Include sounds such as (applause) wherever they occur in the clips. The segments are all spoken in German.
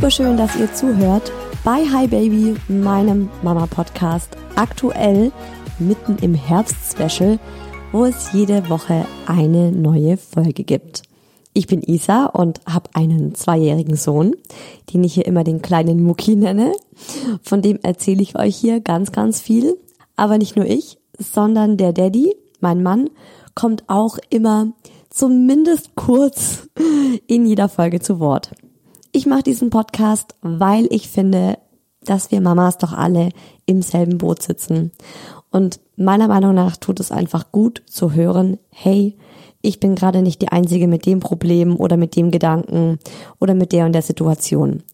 Super schön, dass ihr zuhört bei Hi Baby, meinem Mama-Podcast. Aktuell mitten im Herbst-Special, wo es jede Woche eine neue Folge gibt. Ich bin Isa und habe einen zweijährigen Sohn, den ich hier immer den kleinen Mucki nenne. Von dem erzähle ich euch hier ganz, ganz viel. Aber nicht nur ich, sondern der Daddy, mein Mann, kommt auch immer zumindest kurz in jeder Folge zu Wort. Ich mache diesen Podcast, weil ich finde, dass wir Mamas doch alle im selben Boot sitzen. Und meiner Meinung nach tut es einfach gut zu hören, hey, ich bin gerade nicht die Einzige mit dem Problem oder mit dem Gedanken oder mit der und der Situation.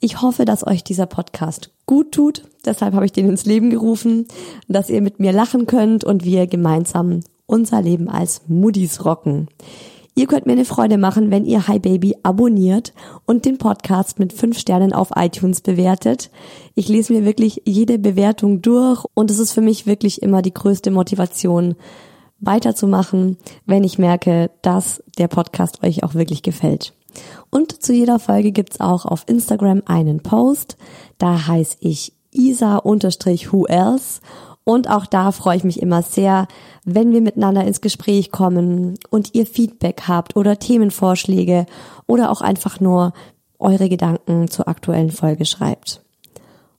Ich hoffe, dass euch dieser Podcast gut tut. Deshalb habe ich den ins Leben gerufen, dass ihr mit mir lachen könnt und wir gemeinsam unser Leben als Muddis rocken. Ihr könnt mir eine Freude machen, wenn ihr Hi Baby abonniert und den Podcast mit fünf Sternen auf iTunes bewertet. Ich lese mir wirklich jede Bewertung durch und es ist für mich wirklich immer die größte Motivation, weiterzumachen, wenn ich merke, dass der Podcast euch auch wirklich gefällt. Und zu jeder Folge gibt's auch auf Instagram einen Post. Da heiße ich isa-who else und auch da freue ich mich immer sehr, wenn wir miteinander ins Gespräch kommen und ihr Feedback habt oder Themenvorschläge oder auch einfach nur eure Gedanken zur aktuellen Folge schreibt.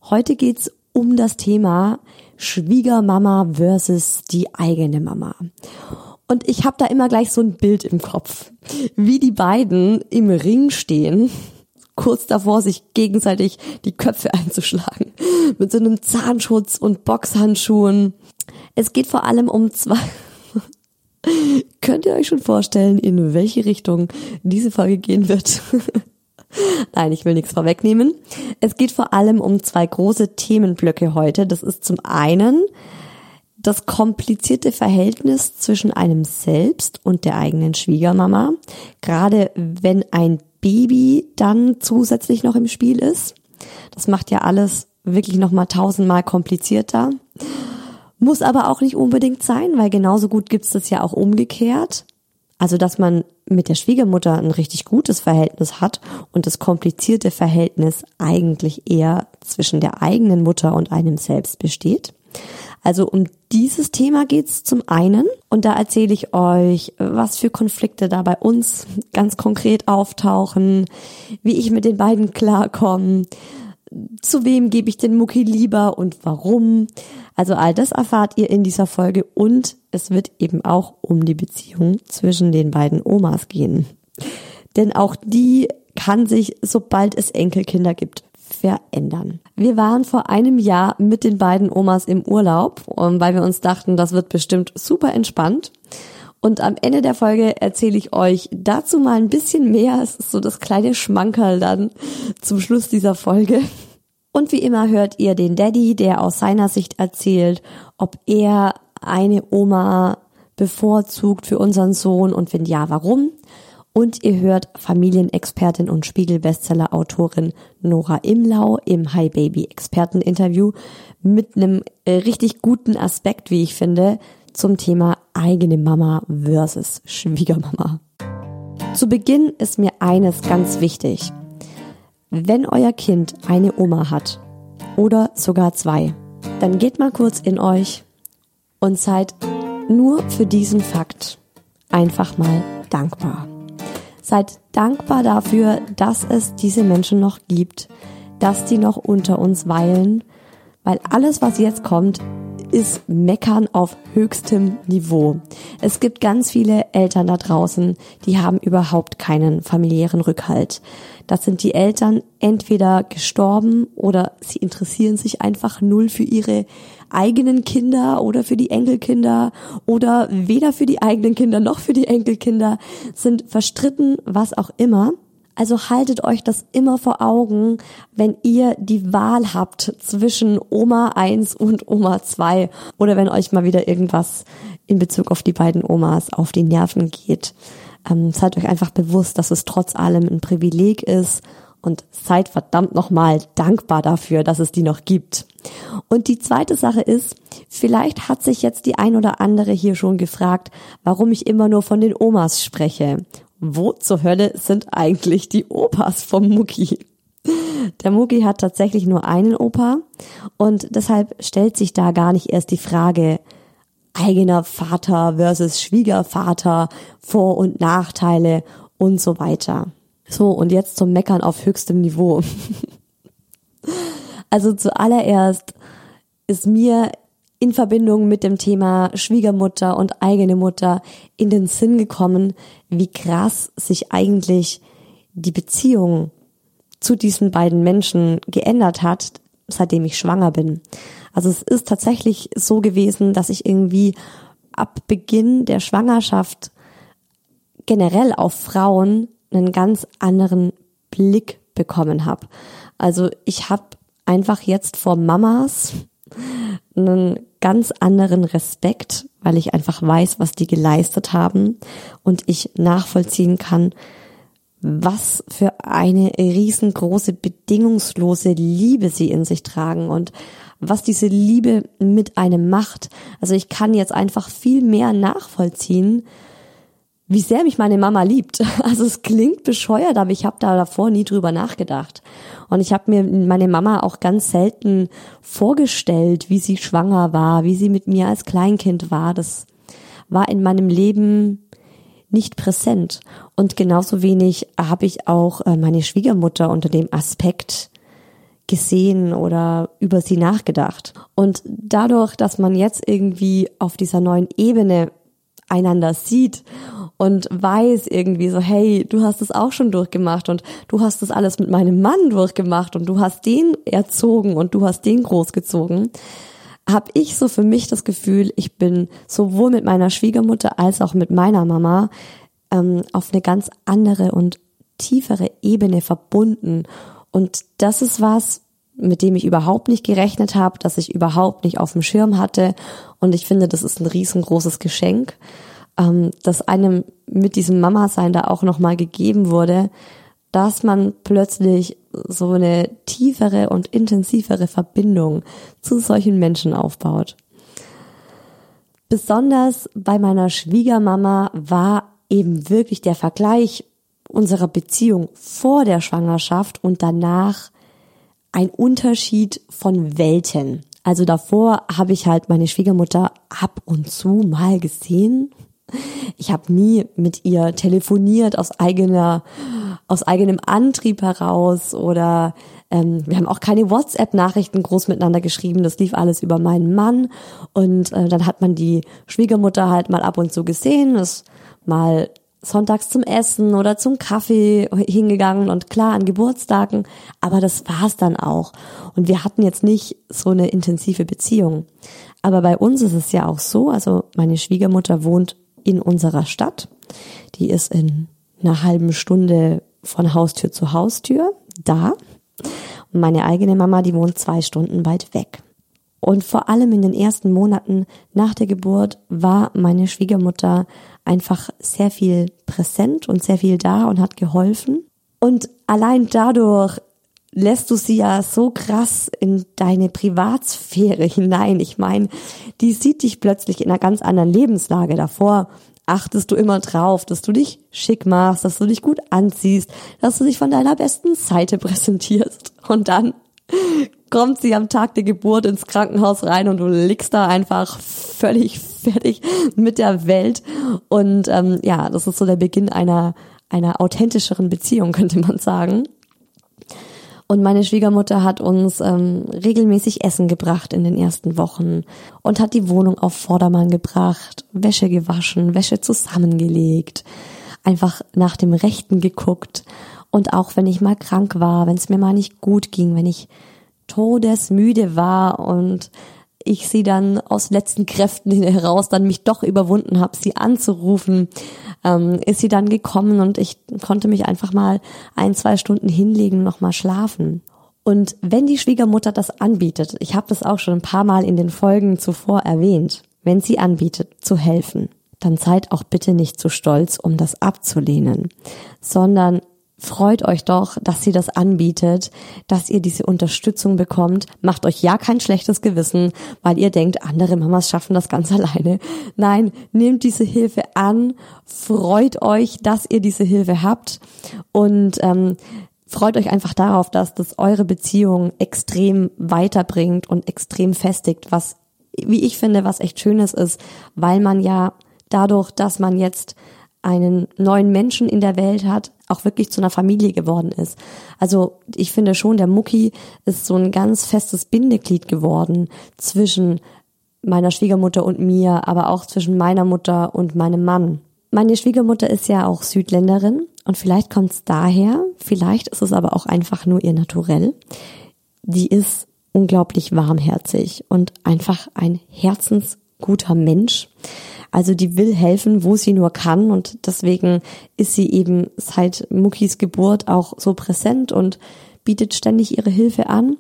Heute geht's um das Thema Schwiegermama versus die eigene Mama. Und ich habe da immer gleich so ein Bild im Kopf, wie die beiden im Ring stehen kurz davor, sich gegenseitig die Köpfe (laughs) einzuschlagen. Mit so einem Zahnschutz und Boxhandschuhen. Es geht vor allem um zwei. (laughs) Könnt ihr euch schon vorstellen, in welche Richtung diese Folge gehen wird? (laughs) Nein, ich will nichts vorwegnehmen. Es geht vor allem um zwei große Themenblöcke heute. Das ist zum einen das komplizierte Verhältnis zwischen einem selbst und der eigenen Schwiegermama, gerade wenn ein Baby dann zusätzlich noch im Spiel ist. Das macht ja alles wirklich nochmal tausendmal komplizierter. Muss aber auch nicht unbedingt sein, weil genauso gut gibt's das ja auch umgekehrt. Also, dass man mit der Schwiegermutter ein richtig gutes Verhältnis hat und das komplizierte Verhältnis eigentlich eher zwischen der eigenen Mutter und einem selbst besteht. Also um dieses Thema geht's zum einen und da erzähle ich euch, was für Konflikte da bei uns ganz konkret auftauchen, wie ich mit den beiden klarkomme, zu wem gebe ich den Mucki lieber und warum. Also all das erfahrt ihr in dieser Folge und es wird eben auch um die Beziehung zwischen den beiden Omas gehen. Denn auch die kann sich, sobald es Enkelkinder gibt, verändern. Wir waren vor einem Jahr mit den beiden Omas im Urlaub, weil wir uns dachten, das wird bestimmt super entspannt. Und am Ende der Folge erzähle ich euch dazu mal ein bisschen mehr. Es ist so das kleine Schmankerl dann zum Schluss dieser Folge. Und wie immer hört ihr den Daddy, der aus seiner Sicht erzählt, ob er eine Oma bevorzugt für unseren Sohn und wenn ja, warum. Und ihr hört Familienexpertin und Spiegel-Bestseller-Autorin Nora Imlau im Hi Baby Experteninterview mit einem äh, richtig guten Aspekt, wie ich finde, zum Thema eigene Mama versus Schwiegermama. Zu Beginn ist mir eines ganz wichtig. Wenn euer Kind eine Oma hat oder sogar zwei, dann geht mal kurz in euch und seid nur für diesen Fakt einfach mal dankbar. Seid dankbar dafür, dass es diese Menschen noch gibt, dass die noch unter uns weilen, weil alles, was jetzt kommt, ist Meckern auf höchstem Niveau. Es gibt ganz viele Eltern da draußen, die haben überhaupt keinen familiären Rückhalt. Das sind die Eltern entweder gestorben oder sie interessieren sich einfach null für ihre eigenen Kinder oder für die Enkelkinder oder weder für die eigenen Kinder noch für die Enkelkinder, sind verstritten, was auch immer. Also haltet euch das immer vor Augen, wenn ihr die Wahl habt zwischen Oma 1 und Oma 2 oder wenn euch mal wieder irgendwas in Bezug auf die beiden Omas auf die Nerven geht. Ähm, seid euch einfach bewusst, dass es trotz allem ein Privileg ist und seid verdammt nochmal dankbar dafür, dass es die noch gibt. Und die zweite Sache ist, vielleicht hat sich jetzt die ein oder andere hier schon gefragt, warum ich immer nur von den Omas spreche wo zur Hölle sind eigentlich die Opas vom Mucki? Der Mucki hat tatsächlich nur einen Opa und deshalb stellt sich da gar nicht erst die Frage eigener Vater versus Schwiegervater, Vor- und Nachteile und so weiter. So, und jetzt zum Meckern auf höchstem Niveau. (laughs) also zuallererst ist mir in Verbindung mit dem Thema Schwiegermutter und eigene Mutter in den Sinn gekommen, wie krass sich eigentlich die Beziehung zu diesen beiden Menschen geändert hat, seitdem ich schwanger bin. Also es ist tatsächlich so gewesen, dass ich irgendwie ab Beginn der Schwangerschaft generell auf Frauen einen ganz anderen Blick bekommen habe. Also ich habe einfach jetzt vor Mamas einen ganz anderen Respekt, weil ich einfach weiß, was die geleistet haben und ich nachvollziehen kann, was für eine riesengroße bedingungslose Liebe sie in sich tragen und was diese Liebe mit einem macht. Also ich kann jetzt einfach viel mehr nachvollziehen, wie sehr mich meine Mama liebt. (laughs) Also es klingt bescheuert, aber ich habe da davor nie drüber nachgedacht. Und ich habe mir meine Mama auch ganz selten vorgestellt, wie sie schwanger war, wie sie mit mir als Kleinkind war. Das war in meinem Leben nicht präsent. Und genauso wenig habe ich auch äh, meine Schwiegermutter unter dem Aspekt gesehen oder über sie nachgedacht. Und dadurch, dass man jetzt irgendwie auf dieser neuen Ebene einander sieht und weiß irgendwie so, hey, du hast es auch schon durchgemacht und du hast das alles mit meinem Mann durchgemacht und du hast den erzogen und du hast den großgezogen, habe ich so für mich das Gefühl, ich bin sowohl mit meiner Schwiegermutter als auch mit meiner Mama ähm, auf eine ganz andere und tiefere Ebene verbunden. Und das ist was, mit dem ich überhaupt nicht gerechnet habe, dass ich überhaupt nicht auf dem Schirm hatte. Und ich finde, das ist ein riesengroßes Geschenk ähm, dass einem mit diesem Mama-Sein da auch nochmal gegeben wurde, dass man plötzlich so eine tiefere und intensivere Verbindung zu solchen Menschen aufbaut. Besonders bei meiner Schwiegermama war eben wirklich der Vergleich unserer Beziehung vor der Schwangerschaft und danach ein Unterschied von Welten. Also davor habe ich halt meine Schwiegermutter ab und zu mal gesehen, ich habe nie mit ihr telefoniert aus eigener aus eigenem Antrieb heraus oder ähm, wir haben auch keine WhatsApp-Nachrichten groß miteinander geschrieben. Das lief alles über meinen Mann. Und äh, dann hat man die Schwiegermutter halt mal ab und zu gesehen, ist mal sonntags zum Essen oder zum Kaffee hingegangen und klar an Geburtstagen, aber das war's dann auch. Und wir hatten jetzt nicht so eine intensive Beziehung. Aber bei uns ist es ja auch so, also meine Schwiegermutter wohnt in unserer Stadt. Die ist in einer halben Stunde von Haustür zu Haustür da. Und meine eigene Mama, die wohnt zwei Stunden weit weg. Und vor allem in den ersten Monaten nach der Geburt war meine Schwiegermutter einfach sehr viel präsent und sehr viel da und hat geholfen. Und allein dadurch lässt du sie ja so krass in deine Privatsphäre (laughs) hinein. Ich meine, die sieht dich plötzlich in einer ganz anderen Lebenslage davor. Achtest du immer drauf, dass du dich schick machst, dass du dich gut anziehst, dass du dich von deiner besten Seite (laughs) präsentierst. Und dann kommt sie am Tag der Geburt ins Krankenhaus rein und du liegst da einfach völlig fertig mit der Welt. Und ähm, ja, das ist so der Beginn einer, einer authentischeren Beziehung, könnte man sagen. Und meine Schwiegermutter hat uns ähm, regelmäßig Essen gebracht in den ersten Wochen und hat die Wohnung auf Vordermann gebracht, Wäsche gewaschen, Wäsche zusammengelegt, einfach nach dem Rechten geguckt. Und auch wenn ich mal krank war, wenn es mir mal nicht gut ging, wenn ich todesmüde war und ich sie dann aus letzten Kräften (laughs) heraus dann mich doch überwunden habe, sie anzurufen, ähm, ist sie dann gekommen und ich konnte mich einfach mal ein, zwei Stunden hinlegen und noch mal schlafen. Und wenn die Schwiegermutter das anbietet, ich habe das auch schon ein paar Mal in den Folgen zuvor erwähnt, wenn sie anbietet zu helfen, dann seid auch bitte nicht zu stolz, um das abzulehnen, sondern freut euch doch, dass sie das anbietet, dass ihr diese Unterstützung bekommt. Macht euch ja kein schlechtes Gewissen, weil ihr denkt, andere Mamas schaffen das ganz (laughs) alleine. Nein, nehmt diese Hilfe an, freut euch, dass ihr diese Hilfe habt und ähm, freut euch einfach darauf, dass das eure Beziehung extrem weiterbringt und extrem festigt, was, wie ich finde, was echt Schönes ist, weil man ja dadurch, dass man jetzt einen neuen Menschen in der Welt hat, auch wirklich zu einer Familie geworden ist. Also ich finde schon, der Mucki ist so ein ganz festes Bindeglied geworden zwischen meiner Schwiegermutter und mir, aber auch zwischen meiner Mutter und meinem Mann. Meine Schwiegermutter ist ja auch Südländerin und vielleicht kommt es daher, vielleicht ist es aber auch einfach nur ihr Naturell. Die ist unglaublich warmherzig und einfach ein herzensguter Mensch. Also die will helfen, wo sie nur kann und deswegen ist sie eben seit Muckis Geburt auch so präsent und bietet ständig ihre Hilfe an.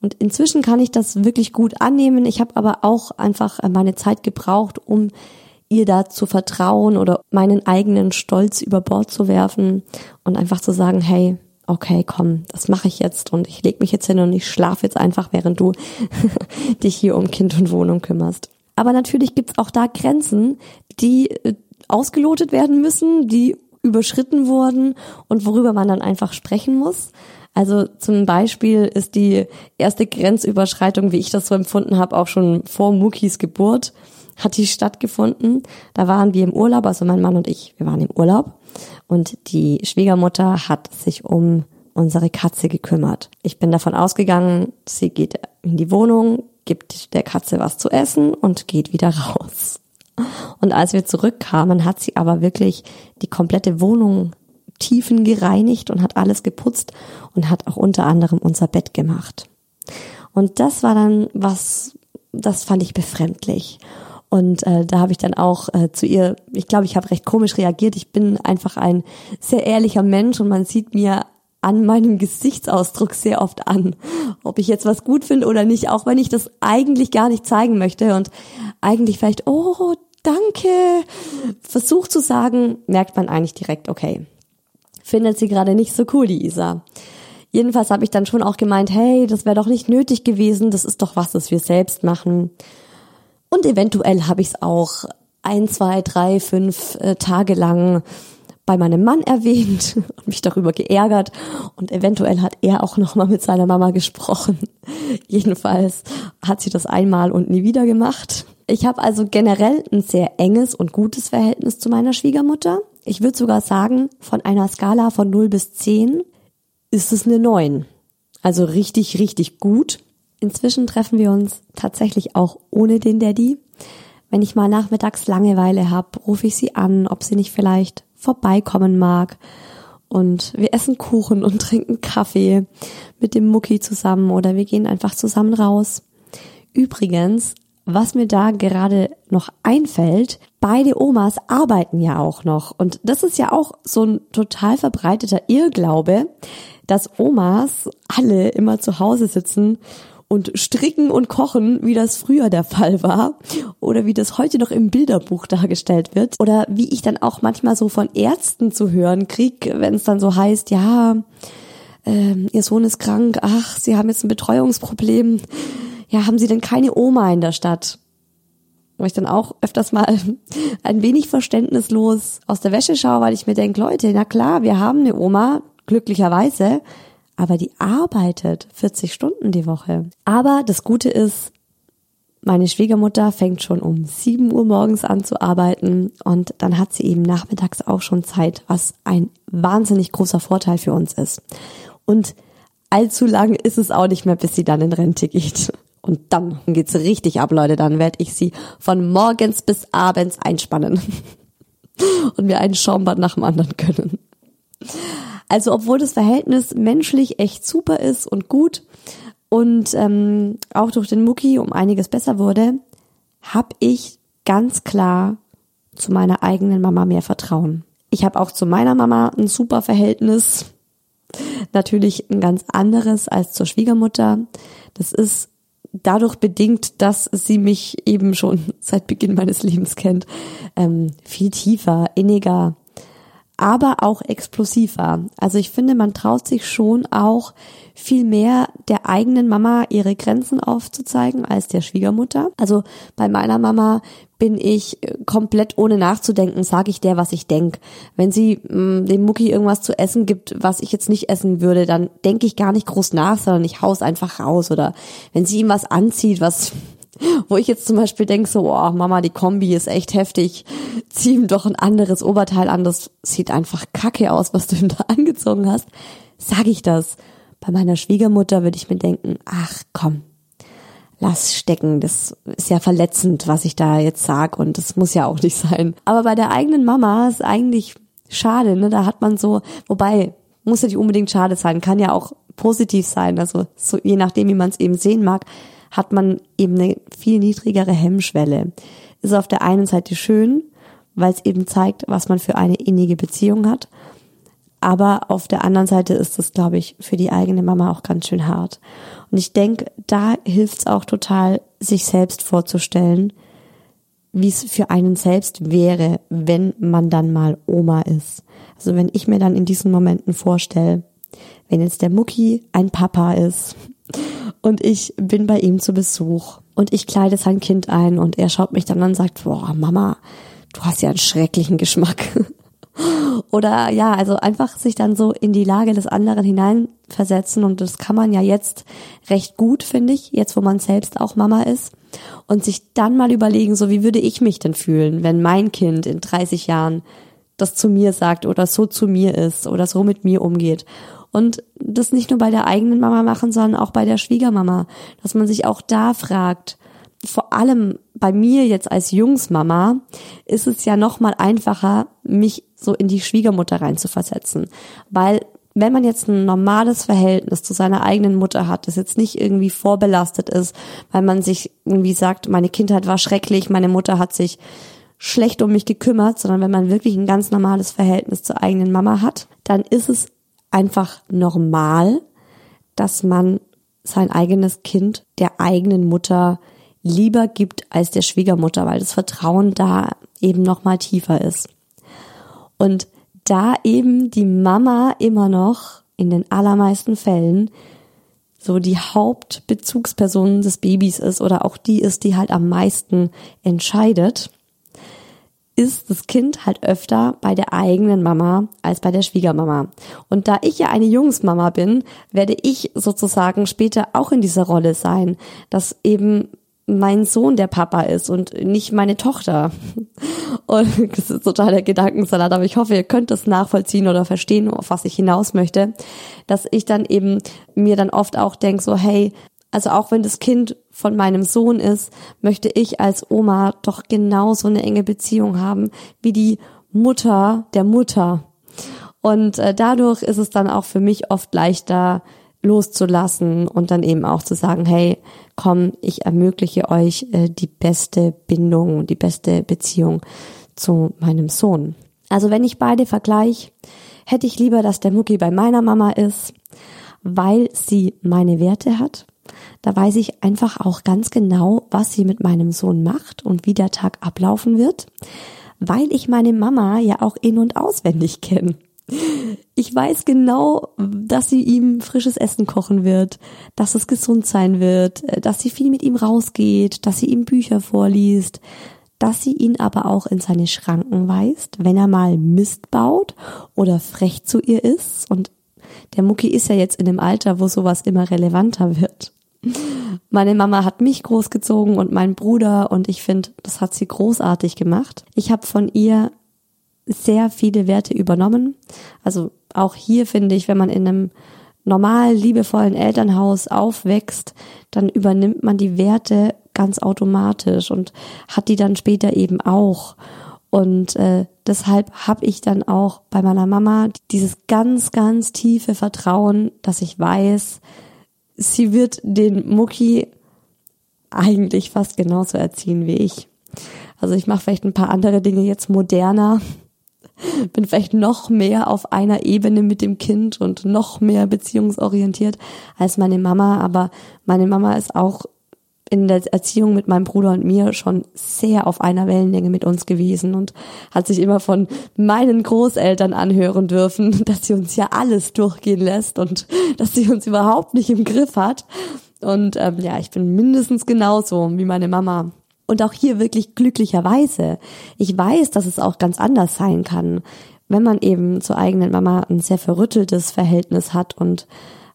Und inzwischen kann ich das wirklich gut annehmen. Ich habe aber auch einfach meine Zeit gebraucht, um ihr da zu vertrauen oder meinen eigenen Stolz über Bord zu werfen und einfach zu sagen, hey, okay, komm, das mache ich jetzt und ich leg mich jetzt hin und ich schlafe jetzt einfach, während du (laughs) dich hier um Kind und Wohnung kümmerst. Aber natürlich gibt's auch da Grenzen, die äh, ausgelotet werden müssen, die überschritten wurden und worüber man dann einfach sprechen muss. Also zum Beispiel ist die erste Grenzüberschreitung, wie ich das so empfunden habe, auch schon vor Mukis Geburt, hat die stattgefunden. Da waren wir im Urlaub, also mein Mann und ich, wir waren im Urlaub und die Schwiegermutter hat sich um unsere Katze gekümmert. Ich bin davon ausgegangen, sie geht in die Wohnung, gibt der Katze was zu essen und geht wieder raus. Und als wir zurückkamen, hat sie aber wirklich die komplette Wohnung tiefen gereinigt und hat alles geputzt und hat auch unter anderem unser Bett gemacht. Und das war dann was, das fand ich befremdlich. Und äh, da habe ich dann auch äh, zu ihr, ich glaube, ich habe recht komisch reagiert. Ich bin einfach ein sehr ehrlicher Mensch und man sieht mir an meinem Gesichtsausdruck sehr oft an, ob ich jetzt was gut finde oder nicht, auch wenn ich das eigentlich gar nicht zeigen möchte und eigentlich vielleicht, oh, danke, versucht zu sagen, merkt man eigentlich direkt, okay, findet sie gerade nicht so cool, die Isa. Jedenfalls habe ich dann schon auch gemeint, hey, das wäre doch nicht nötig gewesen, das ist doch was, das wir selbst machen. Und eventuell habe ich es auch ein, zwei, drei, fünf äh, Tage lang bei meinem Mann erwähnt (laughs) und mich darüber geärgert und eventuell hat er auch noch mal mit seiner Mama gesprochen. (laughs) Jedenfalls hat sie das einmal und nie wieder gemacht. Ich habe also generell ein sehr enges und gutes Verhältnis zu meiner Schwiegermutter. ich würde sogar sagen, von einer Skala von 0 bis 10 ist es eine 9. Also richtig, richtig gut. Inzwischen treffen wir uns tatsächlich auch ohne den Daddy. Wenn ich mal nachmittags Langeweile habe, rufe ich sie an, ob sie nicht vielleicht vorbeikommen mag. Und wir essen Kuchen und (laughs) trinken Kaffee mit dem Mucki zusammen oder wir gehen einfach zusammen raus. Übrigens, was mir da gerade noch einfällt, beide Omas arbeiten ja auch noch. Und das ist ja auch so ein total verbreiteter Irrglaube, dass Omas alle immer zu Hause sitzen und stricken und kochen, wie das früher der Fall war oder wie das heute noch im Bilderbuch dargestellt wird oder wie ich dann auch manchmal so von Ärzten zu hören krieg, wenn es dann so heißt, ja, äh, ihr Sohn ist krank, ach, sie haben jetzt ein Betreuungsproblem, ja, haben sie denn keine Oma in der Stadt? Wo ich dann auch öfters mal (laughs) ein wenig verständnislos aus der Wäsche schaue, weil ich mir denke, Leute, na klar, wir haben eine Oma, glücklicherweise, aber die arbeitet 40 Stunden die Woche. Aber das Gute ist, meine Schwiegermutter fängt schon um 7 Uhr morgens an zu arbeiten und dann hat sie eben nachmittags auch schon Zeit, was ein wahnsinnig großer Vorteil für uns ist. Und allzu lang ist es auch nicht mehr, bis sie dann in Rente geht. Und dann geht's richtig ab, Leute. Dann werde ich sie von morgens bis abends einspannen (laughs) und mir einen Schaumbad nach dem anderen können. Also obwohl das Verhältnis menschlich echt super ist und gut und ähm, auch durch den Mucki um einiges besser wurde, habe ich ganz klar zu meiner eigenen Mama mehr Vertrauen. Ich habe auch zu meiner Mama ein super Verhältnis. Natürlich ein ganz anderes als zur Schwiegermutter. Das ist dadurch bedingt, dass sie mich eben schon (laughs) seit Beginn meines Lebens kennt, ähm, viel tiefer, inniger, aber auch explosiver. Also ich finde, man traut sich schon auch viel mehr der eigenen Mama ihre Grenzen aufzuzeigen als der Schwiegermutter. Also bei meiner Mama bin ich komplett ohne nachzudenken, sage ich der, was ich denk. Wenn sie mh, mm, dem Mucki irgendwas zu essen gibt, was ich jetzt nicht essen würde, dann denke ich gar nicht groß nach, sondern ich haus einfach raus. Oder wenn sie ihm was anzieht, was wo ich jetzt zum Beispiel denke, so, oh Mama, die Kombi ist echt heftig, zieh ihm doch ein anderes Oberteil an, das sieht einfach kacke aus, was du ihm da (laughs) angezogen hast, sage ich das. Bei meiner Schwiegermutter würde ich mir denken, ach komm, lass stecken, das ist ja verletzend, was ich da jetzt sag und das muss ja auch nicht sein. Aber bei der eigenen Mama ist eigentlich schade, ne? Da hat man so, wobei, muss ja nicht unbedingt schade sein, kann ja auch positiv sein, also so je nachdem, wie man es eben sehen mag hat man eben eine viel niedrigere Hemmschwelle. Ist auf der einen Seite schön, weil es eben zeigt, was man für eine innige Beziehung hat. Aber auf der anderen Seite ist es, glaube ich, für die eigene Mama auch ganz schön hart. Und ich denke, da hilft es auch total, sich selbst vorzustellen, wie es für einen selbst wäre, wenn man dann mal Oma ist. Also wenn ich mir dann in diesen Momenten vorstelle, wenn jetzt der Mucki ein Papa ist und ich bin bei ihm zu Besuch. Und ich kleide sein Kind ein und er schaut mich dann an und sagt, boah, Mama, du hast ja einen schrecklichen Geschmack. (laughs) Oder ja, also einfach sich dann so in die Lage des anderen hineinversetzen. Und das kann man ja jetzt recht gut, finde ich, jetzt wo man selbst auch Mama ist. Und sich dann mal überlegen, so wie würde ich mich denn fühlen, wenn mein Kind in 30 Jahren das zu mir sagt oder so zu mir ist oder so mit mir umgeht und das nicht nur bei der eigenen Mama machen, sondern auch bei der Schwiegermama, dass man sich auch da fragt, vor allem bei mir jetzt als Jungsmama ist es ja noch mal einfacher, mich so in die Schwiegermutter reinzuversetzen, weil wenn man jetzt ein normales Verhältnis zu seiner eigenen Mutter hat, das jetzt nicht irgendwie vorbelastet ist, weil man sich irgendwie sagt, meine Kindheit war schrecklich, meine Mutter hat sich schlecht um mich gekümmert, sondern wenn man wirklich ein ganz normales Verhältnis zur eigenen Mama hat, dann ist es einfach normal, dass man sein eigenes Kind der eigenen Mutter lieber gibt als der Schwiegermutter, weil das Vertrauen da eben noch mal tiefer ist. Und da eben die Mama immer noch in den allermeisten Fällen so die Hauptbezugsperson des Babys ist oder auch die ist, die halt am meisten entscheidet, ist das Kind halt öfter bei der eigenen Mama als bei der Schwiegermama. Und da ich ja eine Jungsmama bin, werde ich sozusagen später auch in dieser Rolle sein, dass eben mein Sohn der Papa ist und nicht meine Tochter. (laughs) Und das ist total der Gedankensalat, aber ich hoffe, ihr könnt das nachvollziehen oder verstehen, auf was ich hinaus möchte, dass ich dann eben mir dann oft auch denke, so hey, also auch wenn das Kind von meinem Sohn ist, möchte ich als Oma doch genauso eine enge Beziehung haben wie die Mutter der Mutter. Und äh, dadurch ist es dann auch für mich oft leichter, loszulassen und dann eben auch zu sagen, hey, komm, ich ermögliche euch äh, die beste Bindung die beste Beziehung zu meinem Sohn. Also wenn ich beide vergleiche, hätte ich lieber, dass der Mucki bei meiner Mama ist, weil sie meine Werte hat. Da weiß ich einfach auch ganz genau, was sie mit meinem Sohn macht und wie der Tag ablaufen wird, weil ich meine Mama ja auch in und auswendig kenne. Ich weiß genau, dass sie ihm frisches Essen kochen wird, dass es gesund sein wird, dass sie viel mit ihm rausgeht, dass sie ihm Bücher vorliest, dass sie ihn aber auch in seine Schranken weist, wenn er mal Mist baut oder frech zu ihr ist. Und der Mucki ist ja jetzt in dem Alter, wo sowas immer relevanter wird. Meine Mama hat mich großgezogen und mein Bruder und ich finde, das hat sie großartig gemacht. Ich habe von ihr sehr viele Werte übernommen. Also auch hier finde ich, wenn man in einem normal liebevollen Elternhaus aufwächst, dann übernimmt man die Werte ganz automatisch und hat die dann später eben auch. Und äh, deshalb habe ich dann auch bei meiner Mama dieses ganz, ganz tiefe Vertrauen, dass ich weiß, sie wird den Mucki eigentlich fast genauso erziehen wie ich. Also ich mache vielleicht ein paar andere Dinge jetzt moderner, (laughs) bin vielleicht noch mehr auf einer Ebene mit dem Kind und noch mehr beziehungsorientiert als meine Mama, aber meine Mama ist auch in der Erziehung mit meinem Bruder und mir schon sehr auf einer Wellenlänge mit uns gewesen und hat sich immer von meinen Großeltern anhören dürfen, (laughs) dass sie uns ja alles durchgehen lässt und dass sie uns überhaupt nicht im Griff hat. Und ähm, ja, ich bin mindestens genauso wie meine Mama. Und auch hier wirklich glücklicherweise. Ich weiß, dass es auch ganz anders sein kann, wenn man eben zur eigenen Mama ein sehr verrütteltes Verhältnis hat und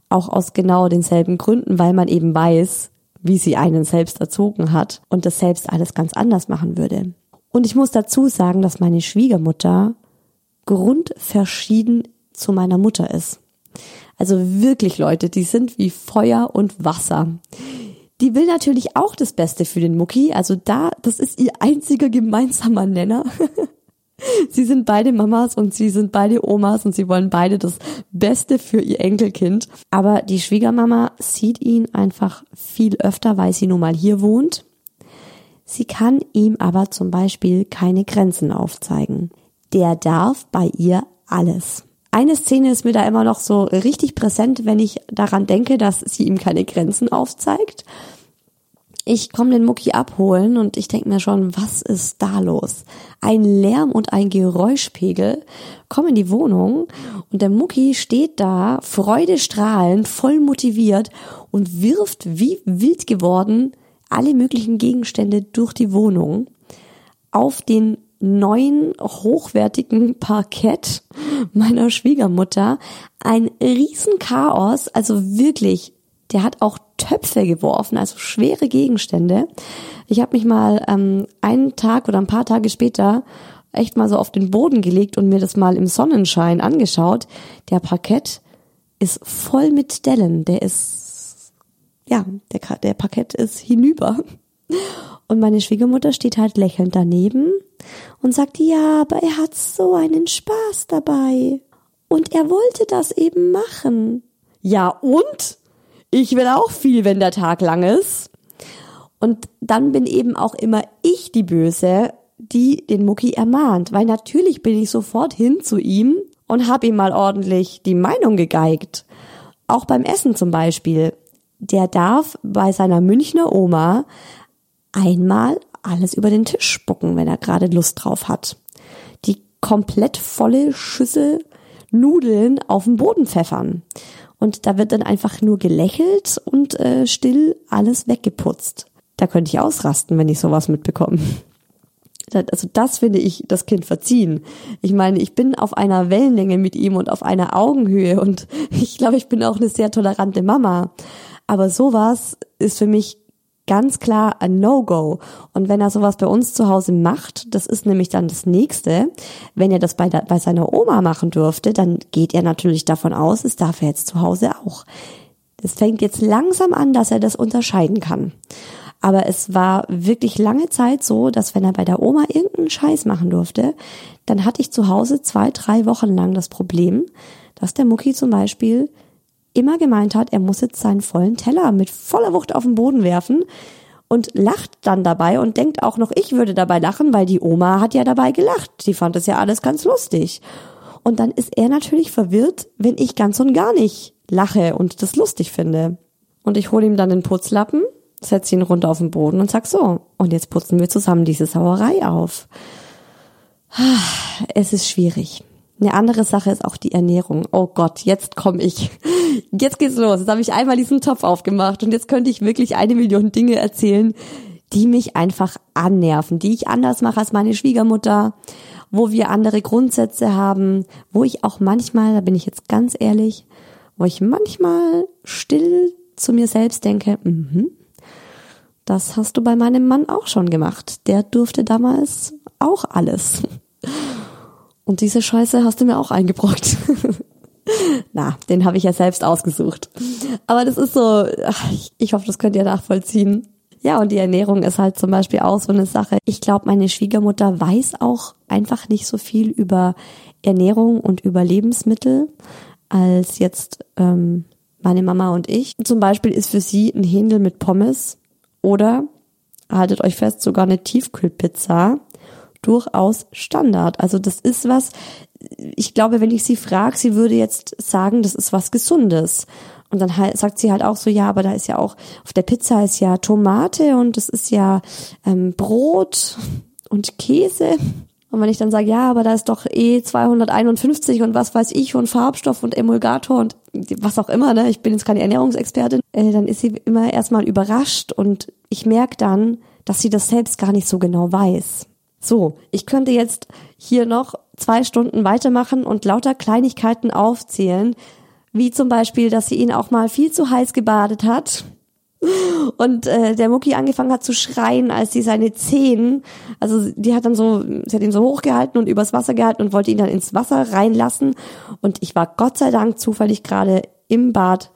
auch aus genau denselben Gründen, weil man eben weiß, wie sie einen selbst erzogen hat und das selbst alles ganz anders machen würde. Und ich muss dazu sagen, dass meine Schwiegermutter grundverschieden zu meiner Mutter ist. Also wirklich Leute, die sind wie Feuer und Wasser. Die will natürlich auch das Beste für den Mucki. Also da, das ist ihr einziger gemeinsamer Nenner. (laughs) (laughs) sie sind beide Mamas und sie sind beide Omas und sie wollen beide das Beste für ihr Enkelkind. Aber die Schwiegermama sieht ihn einfach viel öfter, weil sie nun mal hier wohnt. Sie kann ihm aber zum Beispiel keine Grenzen aufzeigen. Der darf bei ihr alles. Eine Szene ist mir da immer noch so richtig präsent, wenn ich daran denke, dass sie ihm keine Grenzen aufzeigt. Ich komme den Mucki abholen und ich denke mir schon, was ist da los? Ein Lärm und ein Geräuschpegel kommen in die Wohnung und der Mucki steht da, freudestrahlend, voll motiviert und wirft wie wild geworden alle möglichen Gegenstände durch die Wohnung auf den neuen hochwertigen Parkett meiner Schwiegermutter. Ein Riesenchaos, also wirklich, der hat auch Töpfe geworfen, also schwere Gegenstände. Ich habe mich mal ähm, einen Tag oder ein paar Tage später echt mal so auf den Boden gelegt und mir das mal im Sonnenschein angeschaut. Der Parkett ist voll mit Dellen. Der ist, ja, der, der Parkett ist hinüber. Und meine Schwiegermutter steht halt lächelnd daneben und sagt, ja, aber er hat so einen Spaß dabei. Und er wollte das eben machen. Ja, und? Ich will auch viel, wenn der Tag lang ist. Und dann bin eben auch immer ich die Böse, die den Mucki ermahnt, weil natürlich bin ich sofort hin zu ihm und hab ihm mal ordentlich die Meinung gegeigt. Auch beim Essen zum Beispiel. Der darf bei seiner Münchner Oma einmal alles über den Tisch spucken, wenn er gerade Lust drauf hat. Die komplett volle Schüssel Nudeln auf den Boden pfeffern. Und da wird dann einfach nur gelächelt und äh, still alles weggeputzt. Da könnte ich ausrasten, wenn ich sowas mitbekomme. Also das finde ich das Kind verziehen. Ich meine, ich bin auf einer Wellenlänge mit ihm und auf einer Augenhöhe und (laughs) ich glaube, ich bin auch eine sehr tolerante Mama. Aber sowas ist für mich ganz klar ein No-Go. Und wenn er sowas bei uns zu Hause macht, das ist nämlich dann das nächste, wenn er das bei, der, bei seiner Oma machen dürfte, dann geht er natürlich davon aus, es darf er jetzt zu Hause auch. Es fängt jetzt langsam an, dass er das unterscheiden kann. Aber es war wirklich lange Zeit so, dass wenn er bei der Oma irgendeinen Scheiß machen durfte, dann hatte ich zu Hause zwei, drei Wochen lang das Problem, dass der Mucki zum Beispiel immer gemeint hat, er muss jetzt seinen vollen Teller mit voller Wucht auf den Boden werfen und lacht dann dabei und denkt auch noch, ich würde dabei lachen, weil die Oma hat ja dabei gelacht. Die fand es ja alles ganz lustig. Und dann ist er natürlich verwirrt, wenn ich ganz und gar nicht lache und das lustig finde. Und ich hole ihm dann den Putzlappen, setze ihn runter auf den Boden und sag so, und jetzt putzen wir zusammen diese Sauerei auf. Es ist schwierig. Eine andere Sache ist auch die Ernährung. Oh Gott, jetzt komme ich. Jetzt geht's los. Jetzt habe ich einmal diesen Topf aufgemacht und jetzt könnte ich wirklich eine Million Dinge erzählen, die mich einfach annerven, die ich anders mache als meine Schwiegermutter, wo wir andere Grundsätze haben, wo ich auch manchmal, da bin ich jetzt ganz ehrlich, wo ich manchmal still zu mir selbst denke, mhm, das hast du bei meinem Mann auch schon gemacht. Der durfte damals auch alles. Und diese Scheiße hast du mir auch eingebrockt. (laughs) Na, den habe ich ja selbst ausgesucht. Aber das ist so, ich hoffe, das könnt ihr nachvollziehen. Ja, und die Ernährung ist halt zum Beispiel auch so eine Sache. Ich glaube, meine Schwiegermutter weiß auch einfach nicht so viel über Ernährung und über Lebensmittel als jetzt ähm, meine Mama und ich. Zum Beispiel ist für sie ein Händel mit Pommes oder, haltet euch fest, sogar eine Tiefkühlpizza durchaus Standard. Also das ist was, ich glaube, wenn ich sie frage, sie würde jetzt sagen, das ist was Gesundes. Und dann halt, sagt sie halt auch so, ja, aber da ist ja auch, auf der Pizza ist ja Tomate und es ist ja ähm, Brot und Käse. Und wenn ich dann sage, ja, aber da ist doch eh 251 und was weiß ich und Farbstoff und Emulgator und was auch immer, ne, ich bin jetzt keine Ernährungsexpertin, äh, dann ist sie immer erstmal überrascht und ich merke dann, dass sie das selbst gar nicht so genau weiß. So, ich könnte jetzt hier noch zwei Stunden weitermachen und lauter Kleinigkeiten aufzählen, wie zum Beispiel, dass sie ihn auch mal viel zu heiß gebadet hat (laughs) und äh, der Mucki angefangen hat zu schreien, als sie seine Zehen, also die hat dann so, sie hat ihn so hochgehalten und übers Wasser gehalten und wollte ihn dann ins Wasser reinlassen. Und ich war Gott sei Dank zufällig gerade im Bad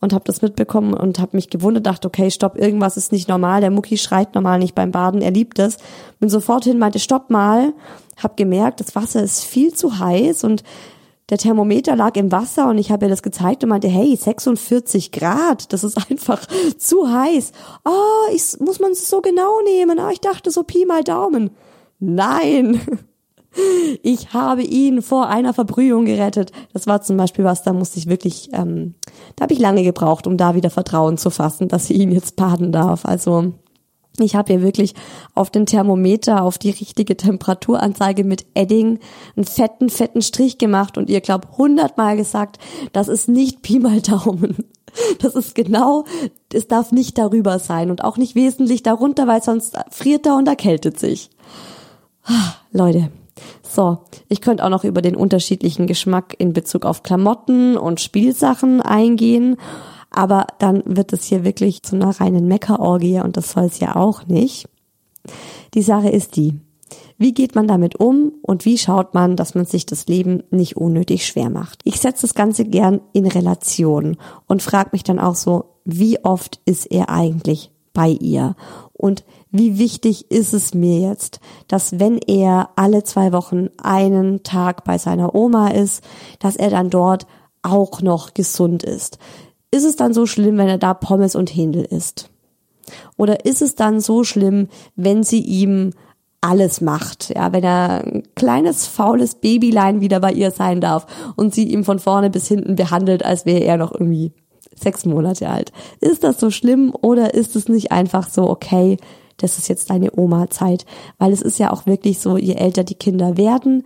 und habe das mitbekommen und habe mich gewundert, dachte, okay, stopp, irgendwas ist nicht normal. Der Mucki schreit normal nicht beim Baden, er liebt es. Bin sofort hin, meinte, stopp mal, hab gemerkt, das Wasser ist viel zu heiß und der Thermometer lag im Wasser und ich habe ihr das gezeigt und meinte, hey, 46 Grad, das ist (laughs) einfach zu heiß. Oh, ich, muss man es so genau nehmen? Oh, ich dachte so Pi mal Daumen. Nein, (laughs) ich habe ihn vor einer Verbrühung gerettet. Das war zum Beispiel was, da musste ich wirklich, ähm, da habe ich lange gebraucht, um da wieder Vertrauen zu fassen, dass sie ihn jetzt baden darf. Also ich habe ihr wirklich auf den Thermometer, auf die richtige Temperaturanzeige mit Edding einen fetten, fetten Strich gemacht und ihr glaub hundertmal gesagt, das ist nicht Pi mal Daumen. Das ist genau, es darf nicht darüber sein und auch nicht wesentlich darunter, weil sonst friert er und erkältet sich. Ah, Leute, so, ich könnte auch noch über den unterschiedlichen Geschmack in Bezug auf Klamotten und Spielsachen eingehen, aber dann wird es hier wirklich zu einer reinen Meckerorgie und das soll es ja auch nicht. Die Sache ist die, wie geht man damit um und wie schaut man, dass man sich das Leben nicht unnötig schwer macht? Ich setze das Ganze gern in Relation und frage mich dann auch so, wie oft ist er eigentlich bei ihr? Und wie wichtig ist es mir jetzt, dass wenn er alle zwei Wochen einen Tag bei seiner Oma ist, dass er dann dort auch noch gesund ist? Ist es dann so schlimm, wenn er da Pommes und Händel isst? Oder ist es dann so schlimm, wenn sie ihm alles macht, ja, wenn er ein kleines faules Babylein wieder bei ihr sein darf und sie ihm von vorne bis hinten behandelt, als wäre er noch irgendwie sechs Monate alt. Ist das so schlimm oder ist es nicht einfach so, okay, das ist jetzt deine Oma-Zeit. Weil es ist ja auch wirklich so, je älter die Kinder werden,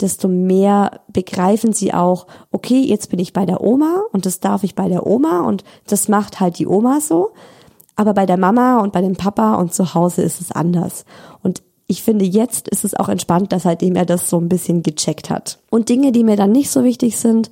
desto mehr begreifen sie auch, okay, jetzt bin ich bei der Oma und das darf ich bei der Oma und das macht halt die Oma so. Aber bei der Mama und bei dem Papa und zu Hause ist es anders. Und ich finde, jetzt ist es auch entspannt, dass seitdem er das so ein bisschen gecheckt hat. Und Dinge, die mir dann nicht so wichtig sind,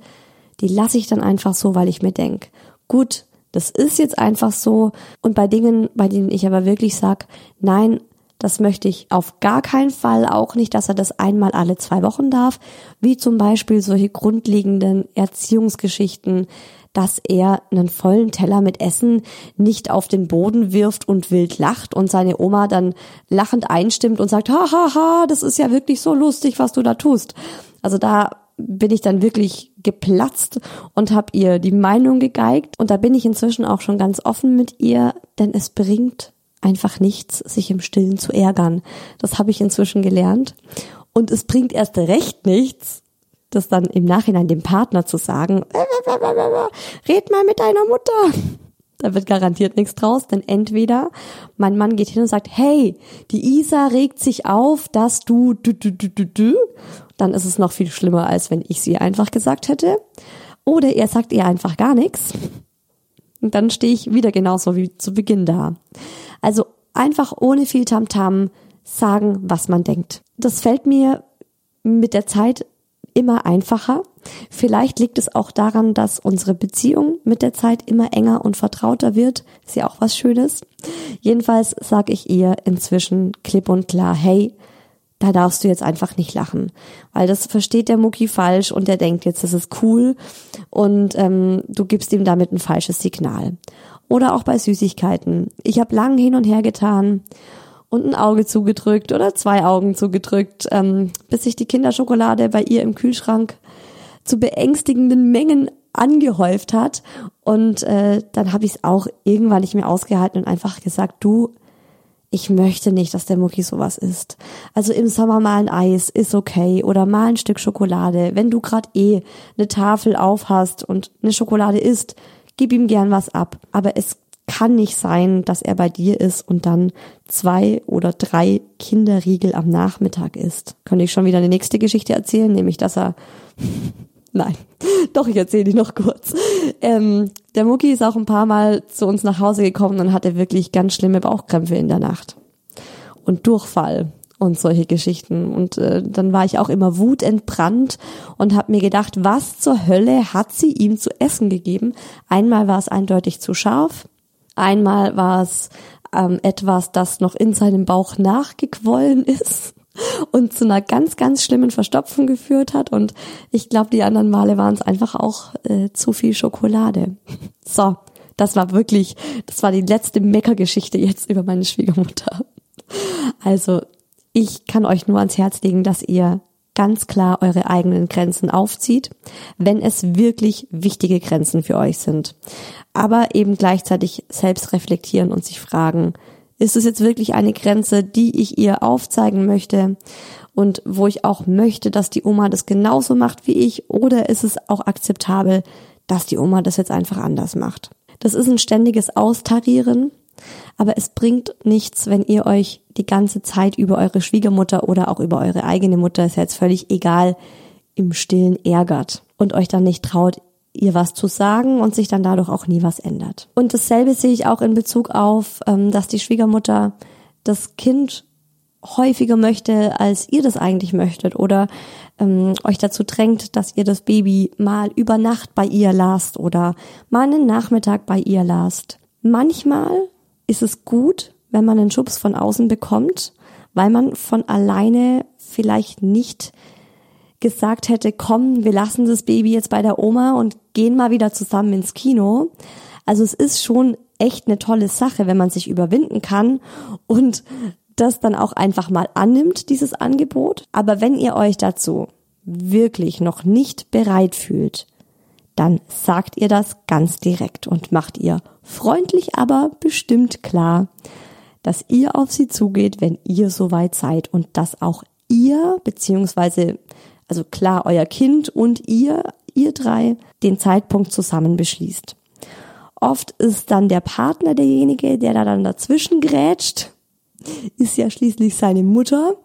die lasse ich dann einfach so, weil ich mir denk, gut, Das ist jetzt einfach so. Und bei Dingen, bei denen ich aber wirklich sag, nein, das möchte ich auf gar keinen Fall auch nicht, dass er das einmal alle zwei Wochen darf, wie zum Beispiel solche grundlegenden Erziehungsgeschichten, dass er einen vollen Teller mit Essen nicht auf den Boden wirft und wild lacht und seine Oma dann lachend einstimmt und sagt, ha, ha, ha, das ist ja wirklich so lustig, was du da tust. Also da bin ich dann wirklich geplatzt und habe ihr die Meinung gegeigt. Und da bin ich inzwischen auch schon ganz offen mit ihr, denn es bringt einfach nichts, sich im Stillen zu ärgern. Das habe ich inzwischen gelernt. Und es bringt erst recht nichts, das dann im Nachhinein dem Partner zu sagen, (laughs) red mal mit deiner Mutter. Da wird garantiert nichts draus, denn entweder mein Mann geht hin und sagt, hey, die Isa regt sich auf, dass du, du, du, du, du, du, dann ist es noch viel schlimmer, als wenn ich sie einfach gesagt hätte. Oder er sagt ihr einfach gar nichts. Und dann stehe ich wieder genauso wie zu Beginn da. Also einfach ohne viel Tamtam -Tam sagen, was man denkt. Das fällt mir mit der Zeit immer einfacher. Vielleicht liegt es auch daran, dass unsere Beziehung mit der Zeit immer enger und vertrauter wird. Ist ja auch was Schönes. Jedenfalls sage ich ihr inzwischen klipp und klar, hey, da darfst du jetzt einfach nicht lachen. Weil das versteht der Mucki falsch und der denkt jetzt, das ist cool und ähm, du gibst ihm damit ein falsches Signal. Oder auch bei Süßigkeiten. Ich habe lang hin und her getan und ein Auge zugedrückt oder zwei Augen zugedrückt, ähm, bis sich die Kinderschokolade bei ihr im Kühlschrank zu beängstigenden Mengen angehäuft hat. Und äh, dann habe ich es auch irgendwann nicht mehr ausgehalten und einfach gesagt, du, ich möchte nicht, dass der Mucki sowas isst. Also im Sommer mal ein Eis ist okay oder mal ein Stück Schokolade. Wenn du gerade eh eine Tafel auf hast und eine Schokolade isst, gib ihm gern was ab. Aber es kann nicht sein, dass er bei dir ist und dann zwei oder drei Kinderriegel am Nachmittag isst. Könnte ich schon wieder eine nächste Geschichte erzählen, nämlich dass er Nein, (laughs) doch, ich erzähle die noch kurz. Ähm, der Mucki ist auch ein paar Mal zu uns nach Hause gekommen und hatte wirklich ganz schlimme Bauchkrämpfe in der Nacht. Und Durchfall und solche Geschichten. Und äh, dann war ich auch immer wutentbrannt und habe mir gedacht, was zur Hölle hat sie ihm zu essen gegeben? Einmal war es eindeutig zu scharf, einmal war es ähm, etwas, das noch in seinem Bauch nachgequollen (laughs) ist und zu einer ganz, ganz schlimmen Verstopfung geführt hat. Und ich glaube, die anderen Male waren es einfach auch äh, zu viel Schokolade. (laughs) So, das war wirklich, das war die letzte Meckergeschichte jetzt über meine Schwiegermutter. Also, ich kann euch nur ans Herz legen, dass ihr ganz klar eure eigenen Grenzen aufzieht, wenn es wirklich wichtige Grenzen für euch sind. Aber eben gleichzeitig selbst reflektieren und sich fragen, ist es jetzt wirklich eine Grenze, die ich ihr aufzeigen möchte und wo ich auch möchte, dass die Oma das genauso macht wie ich oder ist es auch akzeptabel, dass die Oma das jetzt einfach anders macht? Das ist ein ständiges Austarieren, aber es bringt nichts, wenn ihr euch die ganze Zeit über eure Schwiegermutter oder auch über eure eigene Mutter, ist jetzt völlig egal, im Stillen ärgert und euch dann nicht traut, ihr was zu sagen und sich dann dadurch auch nie was ändert. Und dasselbe sehe ich auch in Bezug auf, ähm, dass die Schwiegermutter das Kind häufiger möchte, als ihr das eigentlich möchtet oder ähm, euch dazu drängt, dass ihr das Baby mal über Nacht bei ihr lasst oder mal einen Nachmittag bei ihr lasst. Manchmal ist es gut, wenn man einen Schubs von außen bekommt, weil man von alleine vielleicht nicht gesagt hätte, komm, wir lassen das Baby jetzt bei der Oma und gehen mal wieder zusammen ins Kino. Also es ist schon echt eine tolle Sache, wenn man sich überwinden kann und das dann auch einfach mal annimmt, dieses Angebot. Aber wenn ihr euch dazu wirklich noch nicht bereit fühlt, dann sagt ihr das ganz direkt und macht ihr freundlich, aber bestimmt klar, dass ihr auf sie zugeht, wenn ihr soweit seid und dass auch ihr, beziehungsweise also klar euer Kind und ihr, ihr drei, den Zeitpunkt zusammen beschließt. Oft ist dann der Partner derjenige, der da dann dazwischen grätscht, ist ja schließlich seine Mutter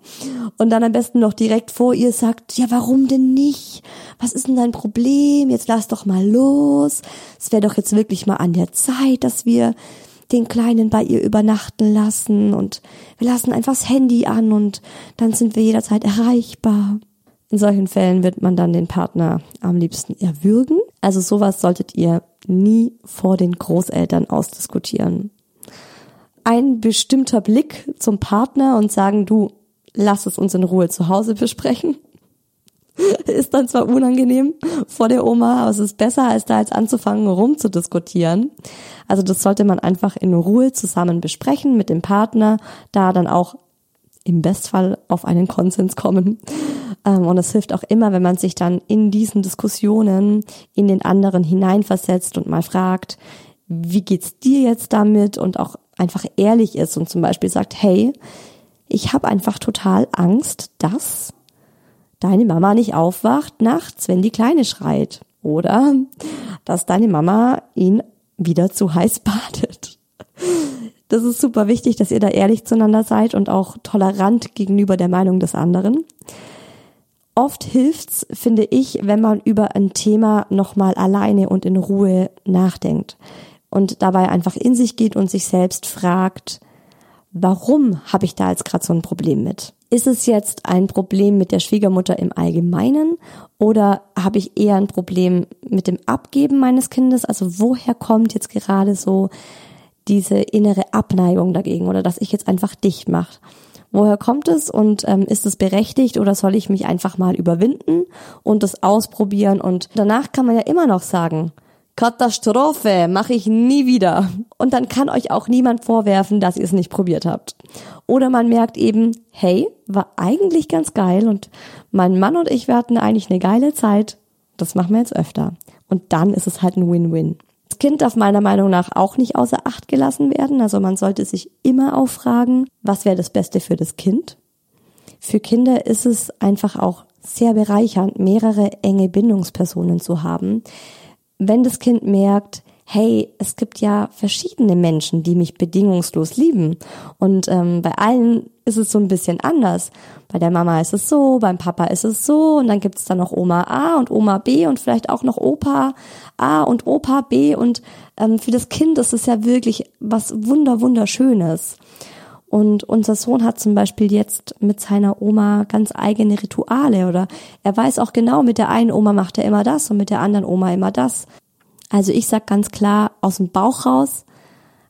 und dann am besten noch direkt vor ihr sagt, ja, warum denn nicht? Was ist denn dein Problem? Jetzt lass doch mal los. Es wäre doch jetzt wirklich mal an der Zeit, dass wir den Kleinen bei ihr übernachten lassen und wir lassen einfach das Handy an und dann sind wir jederzeit erreichbar. In solchen Fällen wird man dann den Partner am liebsten erwürgen. Also sowas solltet ihr nie vor den Großeltern ausdiskutieren. Ein bestimmter Blick zum Partner und sagen, du, lass es uns in Ruhe zu Hause besprechen. (laughs) Ist dann zwar unangenehm vor der Oma, aber es ist besser, als da jetzt anzufangen, rumzudiskutieren. Also das sollte man einfach in Ruhe zusammen besprechen mit dem Partner, da dann auch im Bestfall auf einen Konsens kommen. Ähm, und es hilft auch immer, wenn man sich dann in diesen Diskussionen in den anderen hineinversetzt und mal fragt, wie geht's dir jetzt damit und auch einfach ehrlich ist und zum Beispiel sagt, hey, ich habe einfach total Angst, dass deine Mama nicht aufwacht nachts, wenn die Kleine schreit. Oder dass deine Mama ihn wieder zu heiß (laughs) badet. Das ist super wichtig, dass ihr da ehrlich zueinander seid und auch tolerant gegenüber der Meinung des anderen. Oft hilft's, finde ich, wenn man über ein Thema nochmal alleine und in Ruhe nachdenkt und dabei einfach in sich geht und sich selbst fragt, warum habe ich da jetzt gerade so ein Problem mit? Ist es jetzt ein Problem mit der Schwiegermutter im Allgemeinen oder habe ich eher ein Problem mit dem Abgeben meines Kindes? Also woher kommt jetzt gerade so diese innere Abneigung dagegen oder dass ich jetzt einfach dicht mache? Woher kommt es und ähm, ist es berechtigt oder soll ich mich einfach mal überwinden und das ausprobieren? Und danach kann man ja immer noch sagen, Katastrophe, mache ich nie wieder. Und dann kann euch auch niemand vorwerfen, dass ihr es nicht probiert habt. Oder man merkt eben, hey, war eigentlich ganz geil und mein Mann und ich, wir hatten eigentlich eine geile Zeit. Das machen wir jetzt öfter. Und dann ist es halt ein Win-Win. Das Kind darf meiner Meinung nach auch nicht außer Acht gelassen werden. Also man sollte sich immer auffragen, was wäre das Beste für das Kind. Für Kinder ist es einfach auch sehr bereichernd, mehrere enge Bindungspersonen zu haben, wenn das Kind merkt, hey, es gibt ja verschiedene Menschen, die mich bedingungslos lieben. Und ähm, bei allen ist es so ein bisschen anders. Bei der Mama ist es so, beim Papa ist es so und dann gibt es dann noch Oma A und Oma B und vielleicht auch noch Opa A und Opa B. Und ähm, für das Kind ist es ja wirklich was wunder wunderschönes. Und unser Sohn hat zum Beispiel jetzt mit seiner Oma ganz eigene Rituale oder er weiß auch genau, mit der einen Oma macht er immer das und mit der anderen Oma immer das. Also ich sag ganz klar, aus dem Bauch raus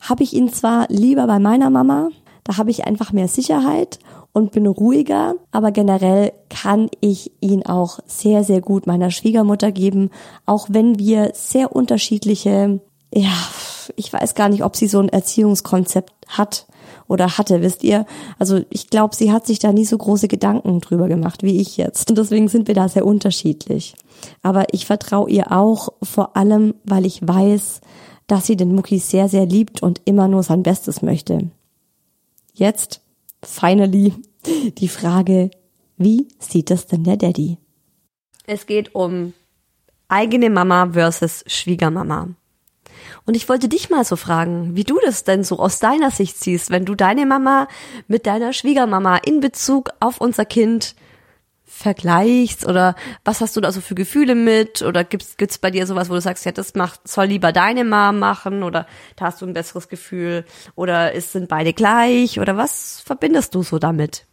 habe ich ihn zwar lieber bei meiner Mama, da habe ich einfach mehr Sicherheit und bin ruhiger, aber generell kann ich ihn auch sehr, sehr gut meiner Schwiegermutter geben, auch wenn wir sehr unterschiedliche, ja, ich weiß gar nicht, ob sie so ein Erziehungskonzept hat oder hatte, wisst ihr? Also ich glaube, sie hat sich da nie so große Gedanken drüber gemacht wie ich jetzt. Und deswegen sind wir da sehr unterschiedlich. Aber ich vertraue ihr auch vor allem, weil ich weiß, dass sie den Mucki sehr, sehr liebt und immer nur sein Bestes möchte. Jetzt, finally, die Frage, wie sieht es denn der Daddy? Es geht um eigene Mama versus Schwiegermama. Und ich wollte dich mal so fragen, wie du das denn so aus deiner Sicht siehst, wenn du deine Mama mit deiner Schwiegermama in Bezug auf unser Kind vergleichst oder was hast du da so für Gefühle mit? Oder gibt's gibt's bei dir sowas, wo du sagst, ja, das macht soll lieber deine Mom machen? Oder da hast du ein besseres Gefühl? Oder ist, sind beide gleich? Oder was verbindest du so damit?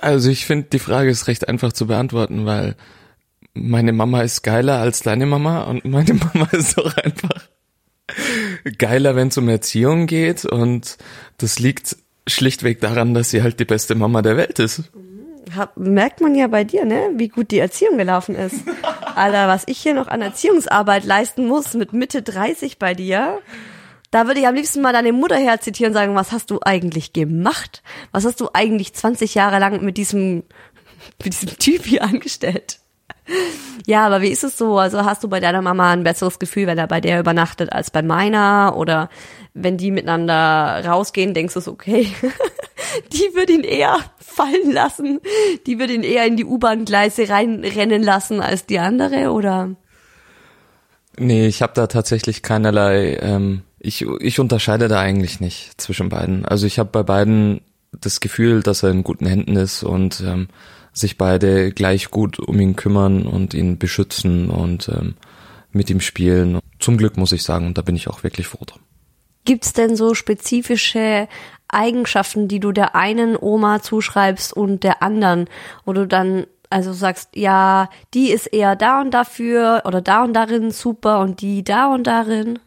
Also ich finde die Frage ist recht einfach zu beantworten, weil meine Mama ist geiler als deine Mama und meine (laughs) Mama ist auch einfach geiler, wenn es um Erziehung geht. Und das liegt schlichtweg daran, dass sie halt die beste Mama der Welt ist. Hab, merkt man ja bei dir, ne, wie gut die Erziehung gelaufen ist. (laughs) Alter, was ich hier noch an Erziehungsarbeit leisten muss mit Mitte 30 bei dir. Da würde ich am liebsten mal deine Mutter herzitieren und sagen, was hast du eigentlich gemacht? Was hast du eigentlich 20 Jahre lang mit diesem, (laughs) mit diesem Typ hier angestellt? Ja, aber wie ist es so? Also hast du bei deiner Mama ein besseres Gefühl, wenn er bei der übernachtet als bei meiner? Oder wenn die miteinander rausgehen, denkst du so, okay, (laughs) die würde ihn eher fallen lassen, die würde ihn eher in die U-Bahn-Gleise reinrennen lassen als die andere, oder? Nee, ich habe da tatsächlich keinerlei, ähm, ich, ich unterscheide da eigentlich nicht zwischen beiden. Also ich habe bei beiden das Gefühl, dass er in guten Händen ist und ähm, sich beide gleich gut um ihn kümmern und ihn beschützen und ähm, mit ihm spielen. Zum Glück muss ich sagen, und da bin ich auch wirklich froh drum. Gibt's denn so spezifische Eigenschaften, die du der einen Oma zuschreibst und der anderen, wo du dann Also sagst, ja, die ist eher da und dafür oder da und darin super und die da und darin?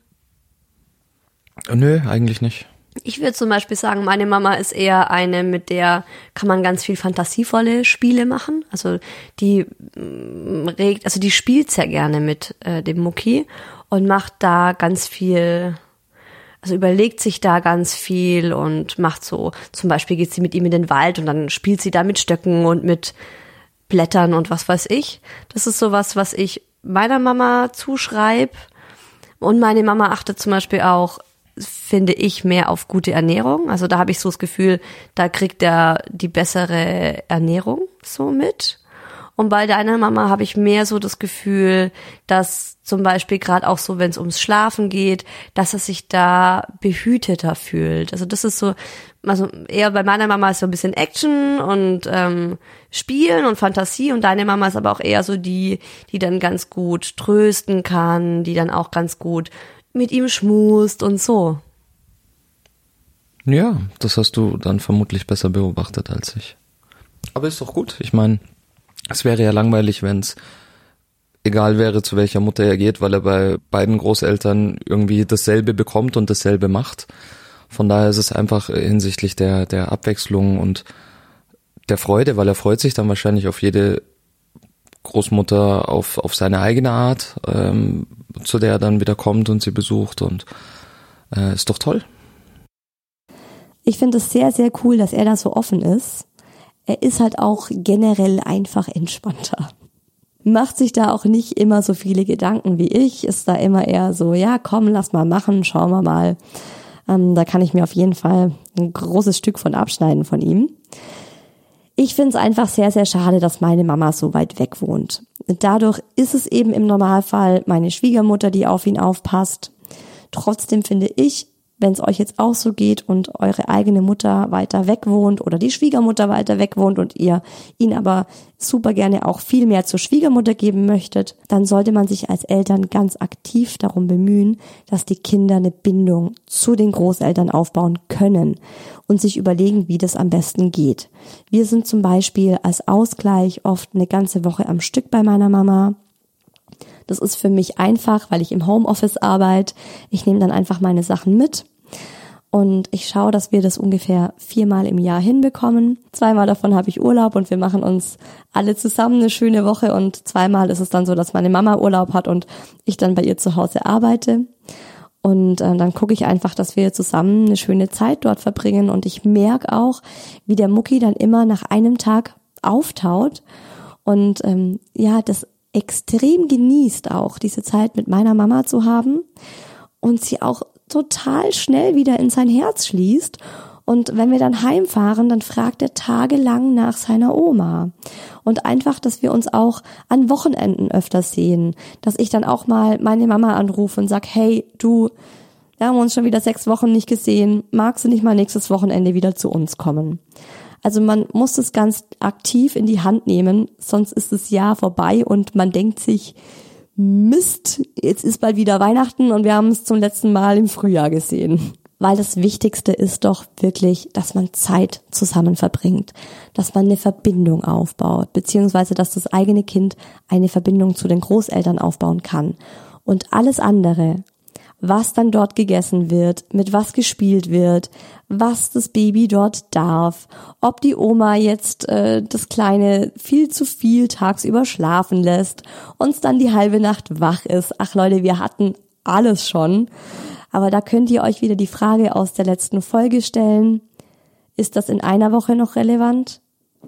Nö, eigentlich nicht. Ich würde zum Beispiel sagen, meine Mama ist eher eine, mit der kann man ganz viel fantasievolle Spiele machen. Also die mm, regt, also die spielt sehr gerne mit äh, dem Mucki und macht da ganz viel, also überlegt sich da ganz viel und macht so, zum Beispiel geht sie mit ihm in den Wald und dann spielt sie da mit Stöcken und mit Blättern und was weiß ich. Das ist sowas, was ich meiner Mama zuschreibe. Und meine Mama achtet zum Beispiel auch finde ich, mehr auf gute Ernährung. Also da habe ich so das Gefühl, da kriegt er die bessere Ernährung so mit. Und bei deiner Mama habe ich mehr so das Gefühl, dass zum Beispiel gerade auch so, wenn es ums Schlafen geht, dass er sich da behüteter fühlt. Also das ist so, also eher bei meiner Mama ist so ein bisschen Action und ähm, Spielen und Fantasie und deine Mama ist aber auch eher so die, die dann ganz gut trösten kann, die dann auch ganz gut mit ihm schmust und so. Ja, das hast du dann vermutlich besser beobachtet als ich. Aber ist doch gut. Ich meine, es wäre ja langweilig, wenn es egal wäre, zu welcher Mutter er geht, weil er bei beiden Großeltern irgendwie dasselbe bekommt und dasselbe macht. Von daher ist es einfach hinsichtlich der, der Abwechslung und der Freude, weil er freut sich dann wahrscheinlich auf jede Großmutter auf, auf seine eigene Art, ähm, zu der er dann wieder kommt und sie besucht und äh, ist doch toll. Ich finde es sehr, sehr cool, dass er da so offen ist. Er ist halt auch generell einfach entspannter. Macht sich da auch nicht immer so viele Gedanken wie ich, ist da immer eher so, ja, komm, lass mal machen, schauen wir mal. Ähm, da kann ich mir auf jeden Fall ein großes Stück von abschneiden von ihm. Ich finde es einfach sehr, sehr schade, dass meine Mama so weit weg wohnt. Dadurch ist es eben im Normalfall meine Schwiegermutter, die auf ihn aufpasst. Trotzdem finde ich, wenn es euch jetzt auch so geht und eure eigene Mutter weiter weg wohnt oder die Schwiegermutter weiter weg wohnt und ihr ihn aber super gerne auch viel mehr zur Schwiegermutter geben möchtet, dann sollte man sich als Eltern ganz aktiv darum bemühen, dass die Kinder eine Bindung zu den Großeltern aufbauen können und sich überlegen, wie das am besten geht. Wir sind zum Beispiel als Ausgleich oft eine ganze Woche am Stück bei meiner Mama das ist für mich einfach, weil ich im Homeoffice arbeite. Ich nehme dann einfach meine Sachen mit und ich schaue, dass wir das ungefähr viermal im Jahr hinbekommen. Zweimal davon habe ich Urlaub und wir machen uns alle zusammen eine schöne Woche und zweimal ist es dann so, dass meine Mama Urlaub hat und ich dann bei ihr zu Hause arbeite. Und äh, dann gucke ich einfach, dass wir zusammen eine schöne Zeit dort verbringen. Und ich merke auch, wie der Mucki dann immer nach einem Tag auftaut und ähm, ja, das extrem genießt auch, diese Zeit mit meiner Mama zu haben und sie auch total schnell wieder in sein Herz schließt. Und wenn wir dann heimfahren, dann fragt er tagelang nach seiner Oma. Und einfach, dass wir uns auch an Wochenenden öfter sehen. Dass ich dann auch mal meine Mama anrufe und sag, hey, du, wir haben uns schon wieder sechs Wochen nicht gesehen. Magst du nicht mal nächstes Wochenende wieder zu uns kommen? Also man muss es ganz aktiv in die Hand nehmen, sonst ist das Jahr vorbei und man denkt sich, Mist, jetzt ist bald wieder Weihnachten und wir haben es zum letzten Mal im Frühjahr gesehen. Weil das Wichtigste ist doch wirklich, dass man Zeit zusammen verbringt, dass man eine Verbindung aufbaut, beziehungsweise dass das eigene Kind eine Verbindung zu den Großeltern aufbauen kann. Und alles andere, was dann dort gegessen wird, mit was gespielt wird, was das Baby dort darf, ob die Oma jetzt äh, das Kleine viel zu viel tagsüber schlafen lässt, uns dann die halbe Nacht wach ist. Ach Leute, wir hatten alles schon. Aber da könnt ihr euch wieder die Frage aus der letzten Folge stellen. Ist das in einer Woche noch relevant?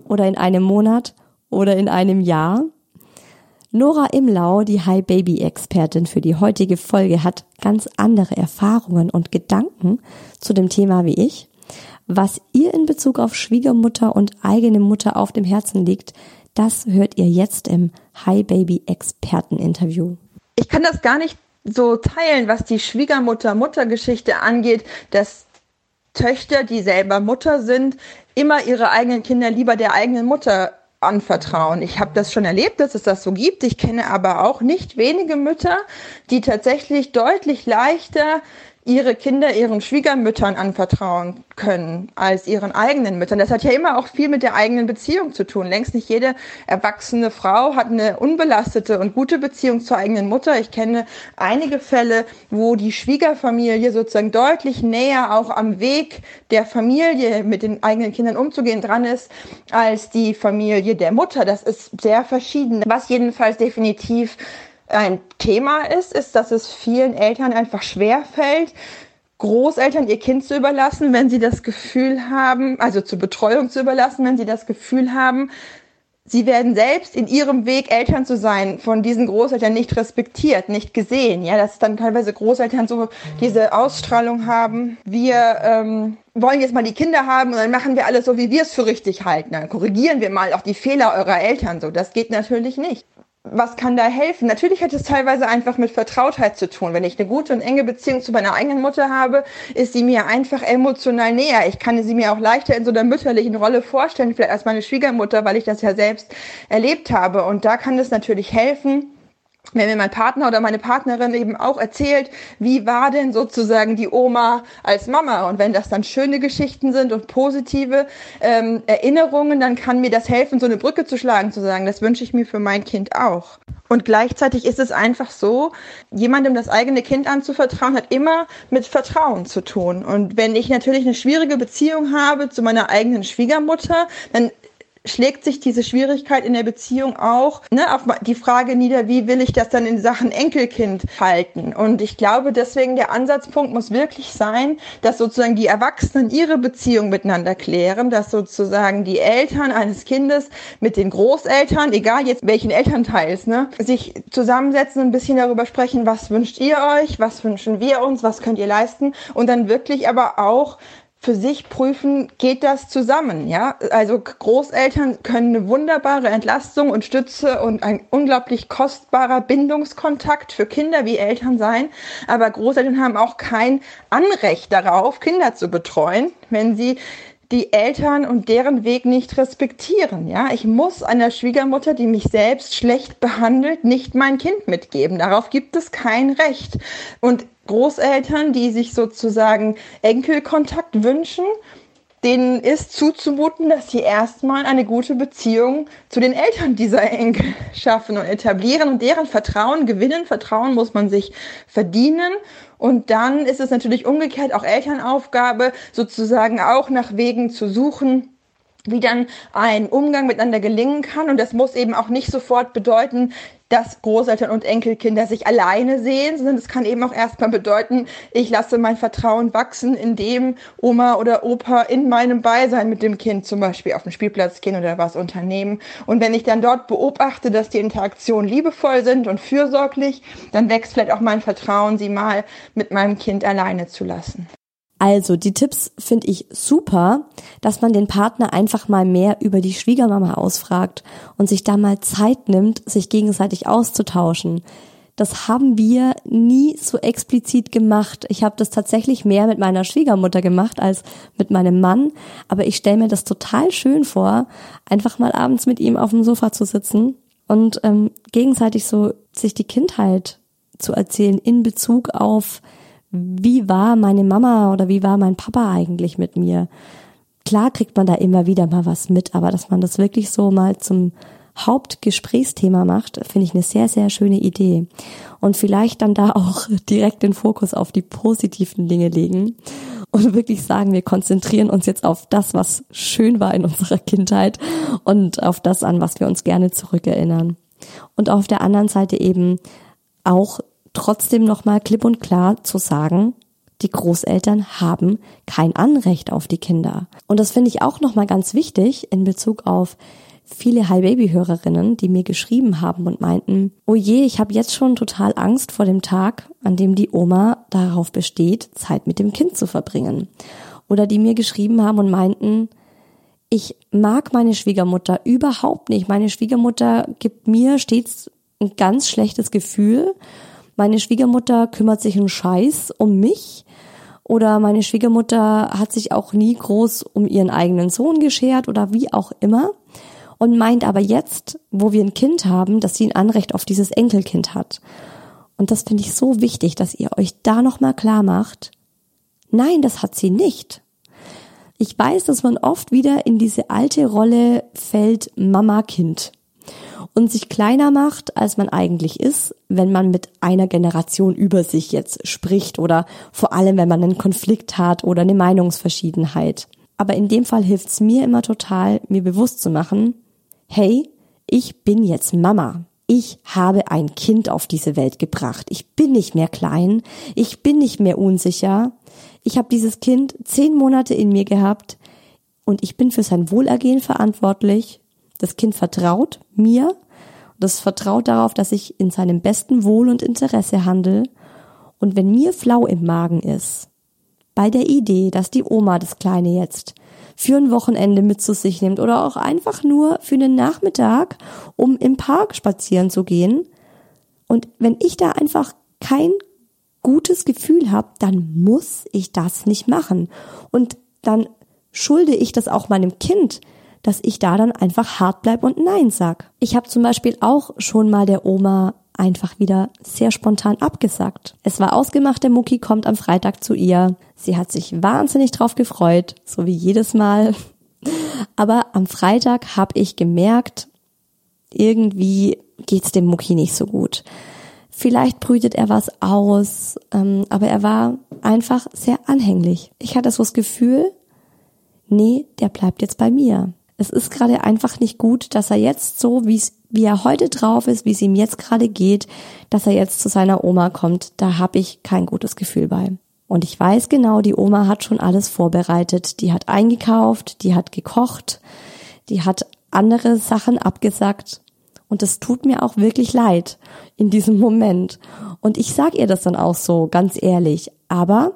Oder in einem Monat? Oder in einem Jahr? Nora Imlau, die High Baby Expertin für die heutige Folge, hat ganz andere Erfahrungen und Gedanken zu dem Thema wie ich. Was ihr in Bezug auf Schwiegermutter und eigene Mutter auf dem Herzen liegt, das hört ihr jetzt im High Baby Experten Interview. Ich kann das gar nicht so teilen, was die Schwiegermutter-Mutter-Geschichte angeht, dass Töchter, die selber Mutter sind, immer ihre eigenen Kinder lieber der eigenen Mutter anvertrauen. Ich habe das schon erlebt, dass es das so gibt. Ich kenne aber auch nicht wenige Mütter, die tatsächlich deutlich leichter ihre Kinder ihren Schwiegermüttern anvertrauen können als ihren eigenen Müttern. Das hat ja immer auch viel mit der eigenen Beziehung zu tun. Längst nicht jede erwachsene Frau hat eine unbelastete und gute Beziehung zur eigenen Mutter. Ich kenne einige Fälle, wo die Schwiegerfamilie sozusagen deutlich näher auch am Weg der Familie mit den eigenen Kindern umzugehen dran ist, als die Familie der Mutter. Das ist sehr verschieden. Was jedenfalls definitiv ein Thema ist, ist, dass es vielen Eltern einfach schwer fällt, Großeltern ihr Kind zu überlassen, wenn sie das Gefühl haben, also zur Betreuung zu überlassen, wenn sie das Gefühl haben, sie werden selbst in ihrem Weg, Eltern zu sein, von diesen Großeltern nicht respektiert, nicht gesehen. Ja, dass dann teilweise Großeltern so diese Ausstrahlung haben. Wir ähm, wollen jetzt mal die Kinder haben und dann machen wir alles so, wie wir es für richtig halten. Dann korrigieren wir mal auch die Fehler eurer Eltern. So, das geht natürlich nicht was kann da helfen? Natürlich hat es teilweise einfach mit Vertrautheit zu tun. Wenn ich eine gute und enge Beziehung zu meiner eigenen Mutter habe, ist sie mir einfach emotional näher. Ich kann sie mir auch leichter in so einer mütterlichen Rolle vorstellen, vielleicht als meine Schwiegermutter, weil ich das ja selbst erlebt habe. Und da kann es natürlich helfen, wenn mir mein Partner oder meine Partnerin eben auch erzählt, wie war denn sozusagen die Oma als Mama und wenn das dann schöne Geschichten sind und positive ähm, Erinnerungen, dann kann mir das helfen, so eine Brücke zu schlagen, zu sagen, das wünsche ich mir für mein Kind auch. Und gleichzeitig ist es einfach so, jemandem das eigene Kind anzuvertrauen, hat immer mit Vertrauen zu tun. Und wenn ich natürlich eine schwierige Beziehung habe zu meiner eigenen Schwiegermutter, dann schlägt sich diese Schwierigkeit in der Beziehung auch ne, auf die Frage nieder, wie will ich das dann in Sachen Enkelkind halten? Und ich glaube, deswegen der Ansatzpunkt muss wirklich sein, dass sozusagen die Erwachsenen ihre Beziehung miteinander klären, dass sozusagen die Eltern eines Kindes mit den Großeltern, egal jetzt welchen Elternteils, ne, sich zusammensetzen und ein bisschen darüber sprechen, was wünscht ihr euch, was wünschen wir uns, was könnt ihr leisten und dann wirklich aber auch für sich prüfen, geht das zusammen, ja? Also Großeltern können eine wunderbare Entlastung und Stütze und ein unglaublich kostbarer Bindungskontakt für Kinder wie Eltern sein, aber Großeltern haben auch kein Anrecht darauf, Kinder zu betreuen, wenn sie die Eltern und deren Weg nicht respektieren. Ja, ich muss einer Schwiegermutter, die mich selbst schlecht behandelt, nicht mein Kind mitgeben. Darauf gibt es kein Recht. Und Großeltern, die sich sozusagen Enkelkontakt wünschen, denen ist zuzumuten, dass sie erstmal eine gute Beziehung zu den Eltern dieser Enkel (laughs) schaffen und etablieren und deren Vertrauen gewinnen. Vertrauen muss man sich verdienen. Und dann ist es natürlich umgekehrt auch Elternaufgabe, sozusagen auch nach Wegen zu suchen, wie dann ein Umgang miteinander gelingen kann. Und das muss eben auch nicht sofort bedeuten, dass Großeltern und Enkelkinder sich alleine sehen, sondern es kann eben auch erstmal bedeuten, ich lasse mein Vertrauen wachsen, indem Oma oder Opa in meinem Beisein mit dem Kind zum Beispiel auf den Spielplatz gehen oder was unternehmen. Und wenn ich dann dort beobachte, dass die Interaktionen liebevoll sind und fürsorglich, dann wächst vielleicht auch mein Vertrauen, sie mal mit meinem Kind alleine zu lassen. Also, die Tipps finde ich super, dass man den Partner einfach mal mehr über die Schwiegermama ausfragt und sich da mal Zeit nimmt, sich gegenseitig auszutauschen. Das haben wir nie so explizit gemacht. Ich habe das tatsächlich mehr mit meiner Schwiegermutter gemacht als mit meinem Mann. Aber ich stelle mir das total schön vor, einfach mal abends mit ihm auf dem Sofa zu sitzen und ähm, gegenseitig so sich die Kindheit zu erzählen in Bezug auf wie war meine Mama oder wie war mein Papa eigentlich mit mir? Klar kriegt man da immer wieder mal was mit, aber dass man das wirklich so mal zum Hauptgesprächsthema macht, finde ich eine sehr, sehr schöne Idee. Und vielleicht dann da auch direkt den Fokus auf die positiven Dinge legen und wirklich sagen, wir konzentrieren uns jetzt auf das, was schön war in unserer Kindheit und auf das, an was wir uns gerne zurückerinnern. Und auf der anderen Seite eben auch trotzdem nochmal klipp und klar zu sagen, die Großeltern haben kein Anrecht auf die Kinder. Und das finde ich auch nochmal ganz wichtig in Bezug auf viele High Baby Hörerinnen, die mir geschrieben haben und meinten, oh je, ich habe jetzt schon total Angst vor dem Tag, an dem die Oma darauf besteht, Zeit mit dem Kind zu verbringen. Oder die mir geschrieben haben und meinten, ich mag meine Schwiegermutter überhaupt nicht. Meine Schwiegermutter gibt mir stets ein ganz schlechtes Gefühl meine Schwiegermutter kümmert sich einen Scheiß um mich oder meine Schwiegermutter hat sich auch nie groß um ihren eigenen Sohn geschert oder wie auch immer und meint aber jetzt, wo wir ein Kind haben, dass sie ein Anrecht auf dieses Enkelkind hat. Und das finde ich so wichtig, dass ihr euch da nochmal klar macht. Nein, das hat sie nicht. Ich weiß, dass man oft wieder in diese alte Rolle fällt Mama-Kind und sich kleiner macht, als man eigentlich ist, wenn man mit einer Generation über sich jetzt spricht oder vor allem, wenn man einen Konflikt hat oder eine Meinungsverschiedenheit. Aber in dem Fall hilft es mir immer total, mir bewusst zu machen, hey, ich bin jetzt Mama. Ich habe ein Kind auf diese Welt gebracht. Ich bin nicht mehr klein. Ich bin nicht mehr unsicher. Ich habe dieses Kind zehn Monate in mir gehabt und ich bin für sein Wohlergehen verantwortlich. Das Kind vertraut mir das vertraut darauf, dass ich in seinem besten Wohl und Interesse handle. Und wenn mir flau im Magen ist, bei der Idee, dass die Oma das Kleine jetzt für ein Wochenende mit zu sich nimmt oder auch einfach nur für einen Nachmittag, um im Park spazieren zu gehen. Und wenn ich da einfach kein gutes Gefühl habe, dann muss ich das nicht machen. Und dann schulde ich das auch meinem Kind, dass ich da dann einfach hart bleib und Nein sag. Ich habe zum Beispiel auch schon mal der Oma einfach wieder sehr spontan abgesagt. Es war ausgemacht, der Mucki kommt am Freitag zu ihr. Sie hat sich wahnsinnig drauf gefreut, so wie jedes Mal. (laughs) Aber am Freitag habe ich gemerkt, irgendwie geht's dem Mucki nicht so gut. Vielleicht brütet er was aus, ähm, aber er war einfach sehr anhänglich. Ich hatte so das Gefühl, nee, der bleibt jetzt bei mir es ist gerade einfach nicht gut, dass er jetzt so, wie wie er heute drauf ist, wie es ihm jetzt gerade geht, dass er jetzt zu seiner Oma kommt. Da habe ich kein gutes Gefühl bei. Und ich weiß genau, die Oma hat schon alles vorbereitet. Die hat eingekauft, die hat gekocht, die hat andere Sachen abgesagt. Und es tut mir auch wirklich leid in diesem Moment. Und ich sag ihr das dann auch so, ganz ehrlich. Aber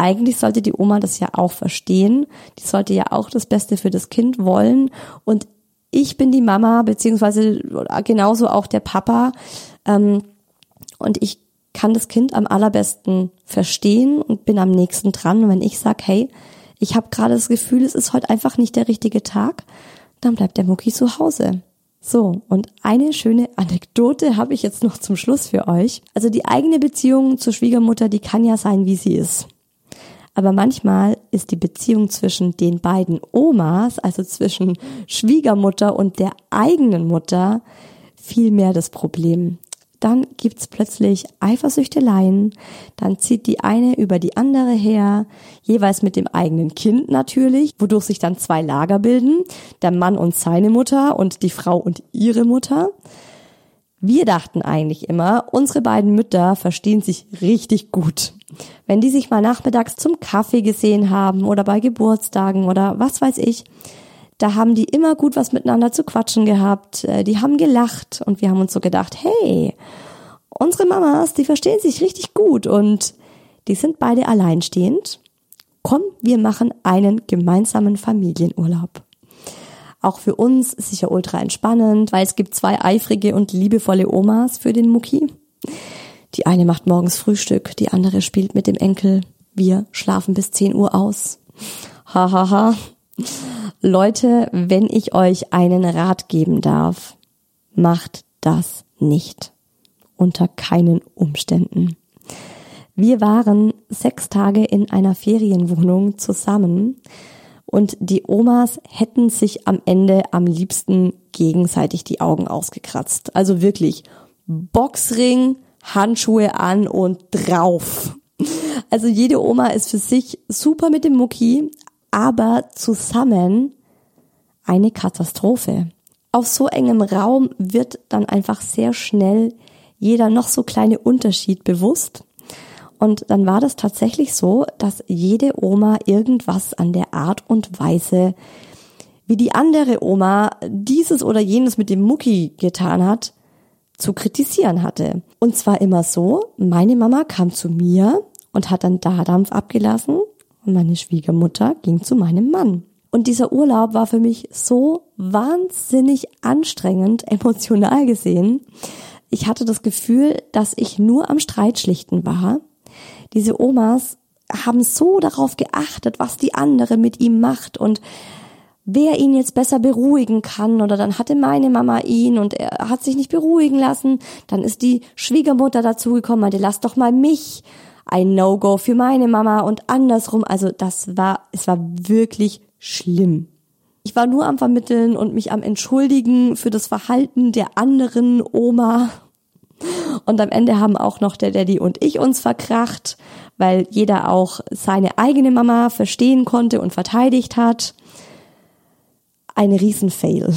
eigentlich sollte die Oma das ja auch verstehen. Die sollte ja auch das Beste für das Kind wollen. Und ich bin die Mama, beziehungsweise genauso auch der Papa. Ähm, und ich kann das Kind am allerbesten verstehen und bin am nächsten dran. Und wenn ich sage, hey, ich habe gerade das Gefühl, es ist heute einfach nicht der richtige Tag, dann bleibt der Mucki zu Hause. So, und eine schöne Anekdote habe ich jetzt noch zum Schluss für euch. Also die eigene Beziehung zur Schwiegermutter, die kann ja sein, wie sie ist. Aber manchmal ist die Beziehung zwischen den beiden Omas, also zwischen Schwiegermutter und der eigenen Mutter, viel mehr das Problem. Dann gibt's plötzlich Eifersüchteleien, dann zieht die eine über die andere her, jeweils mit dem eigenen Kind natürlich, wodurch sich dann zwei Lager bilden, der Mann und seine Mutter und die Frau und ihre Mutter. Wir dachten eigentlich immer, unsere beiden Mütter verstehen sich richtig gut. Wenn die sich mal nachmittags zum Kaffee gesehen haben oder bei Geburtstagen oder was weiß ich, da haben die immer gut was miteinander zu quatschen gehabt. Äh, die haben gelacht und wir haben uns so gedacht, hey, unsere Mamas, die verstehen sich richtig gut und die sind beide alleinstehend. Komm, wir machen einen gemeinsamen Familienurlaub. Auch für uns sicher ultra entspannend, weil es gibt zwei eifrige und liebevolle Omas für den Mucki. Die eine macht morgens Frühstück, die andere spielt mit dem Enkel. Wir schlafen bis 10 Uhr aus. Hahaha. Ha, ha. Leute, wenn ich euch einen Rat geben darf, macht das nicht. Unter keinen Umständen. Wir waren sechs Tage in einer Ferienwohnung zusammen und die Omas hätten sich am Ende am liebsten gegenseitig die Augen ausgekratzt. Also wirklich Boxring, Handschuhe an und drauf. Also jede Oma ist für sich super mit dem Mucki, aber zusammen eine Katastrophe. Auf so engem Raum wird dann einfach sehr schnell jeder noch so kleine Unterschied bewusst. Und dann war das tatsächlich so, dass jede Oma irgendwas an der Art und Weise, wie die andere Oma dieses oder jenes mit dem Mucki getan hat, zu kritisieren hatte. Und zwar immer so, meine Mama kam zu mir und hat dann Dadampf abgelassen und meine Schwiegermutter ging zu meinem Mann. Und dieser Urlaub war für mich so wahnsinnig anstrengend, (laughs) emotional gesehen. Ich hatte das Gefühl, dass ich nur am Streitschlichten war diese Omas haben so darauf geachtet, was die andere mit ihm macht und wer ihn jetzt besser beruhigen kann oder dann hatte meine Mama ihn und er hat sich nicht beruhigen lassen. Dann ist die Schwiegermutter dazugekommen, meinte, lass doch mal mich. Ein No-Go für meine Mama und andersrum. Also das war, es war wirklich schlimm. Ich war nur am Vermitteln und mich am Entschuldigen für das Verhalten der anderen Oma. Und am Ende haben auch noch der Daddy und ich uns verkracht, weil jeder auch seine eigene Mama verstehen konnte und verteidigt hat ein Riesenfail.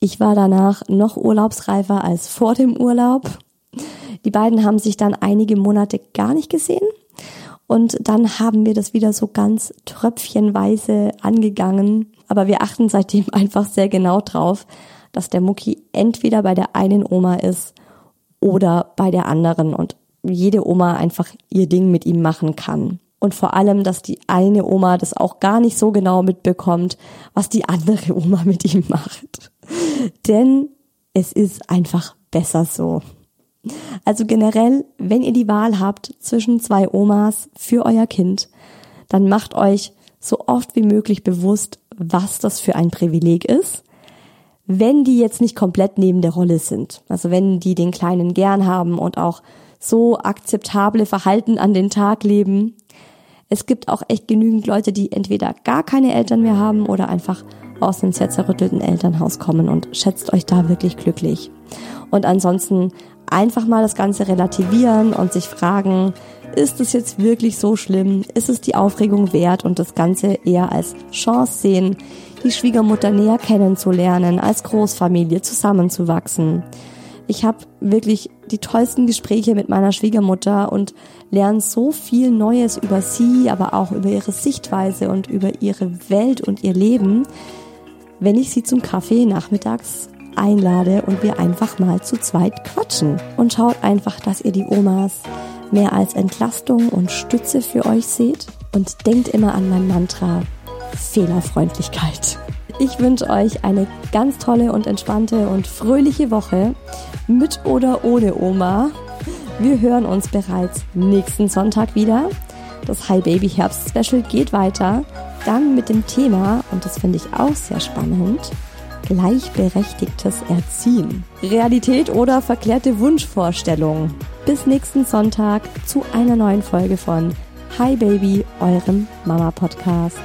Ich war danach noch urlaubsreifer als vor dem Urlaub. Die beiden haben sich dann einige Monate gar nicht gesehen. Und dann haben wir das wieder so ganz tröpfchenweise angegangen. Aber wir achten seitdem (laughs) einfach sehr genau drauf, dass der Mucki entweder bei der einen Oma ist oder bei der anderen und jede Oma einfach ihr Ding mit ihm machen kann und vor allem, dass die eine Oma das auch gar nicht so genau mitbekommt, was die andere (laughs) Oma mit ihm macht. Denn es ist einfach besser so. Also generell, wenn ihr die Wahl habt zwischen zwei Omas für euer Kind, dann macht euch so oft wie möglich bewusst, was das für ein Privileg ist, wenn die jetzt nicht komplett neben der Rolle sind. Also wenn die den Kleinen gern haben und auch so akzeptable Verhalten an den Tag leben, es gibt auch echt genügend Leute, die entweder gar keine Eltern mehr haben oder einfach aus einem sehr zerrüttelten Elternhaus kommen und schätzt euch da wirklich glücklich. Und ansonsten einfach mal das Ganze relativieren und sich fragen, ist es jetzt wirklich so schlimm? Ist es die Aufregung wert und das Ganze eher als Chance sehen, die Schwiegermutter näher kennenzulernen, als Großfamilie zusammenzuwachsen? Ich habe wirklich die tollsten Gespräche mit meiner Schwiegermutter und lerne so viel Neues über sie, aber auch über ihre Sichtweise und über ihre Welt und ihr Leben, wenn ich sie zum Kaffee nachmittags einlade und wir einfach mal zu zweit quatschen. Und schaut einfach, dass ihr die Omas mehr als Entlastung und Stütze für euch seht und denkt immer an mein Mantra Fehlerfreundlichkeit. Ich wünsche euch eine ganz tolle und entspannte und fröhliche Woche mit oder ohne Oma. Wir hören uns bereits nächsten Sonntag wieder. Das Hi Baby Herbst Special geht weiter. Dann mit dem Thema, und das finde ich auch sehr spannend, gleichberechtigtes Erziehen. Realität oder verklärte Wunschvorstellung. Bis nächsten Sonntag zu einer neuen Folge von Hi Baby, eurem Mama Podcast.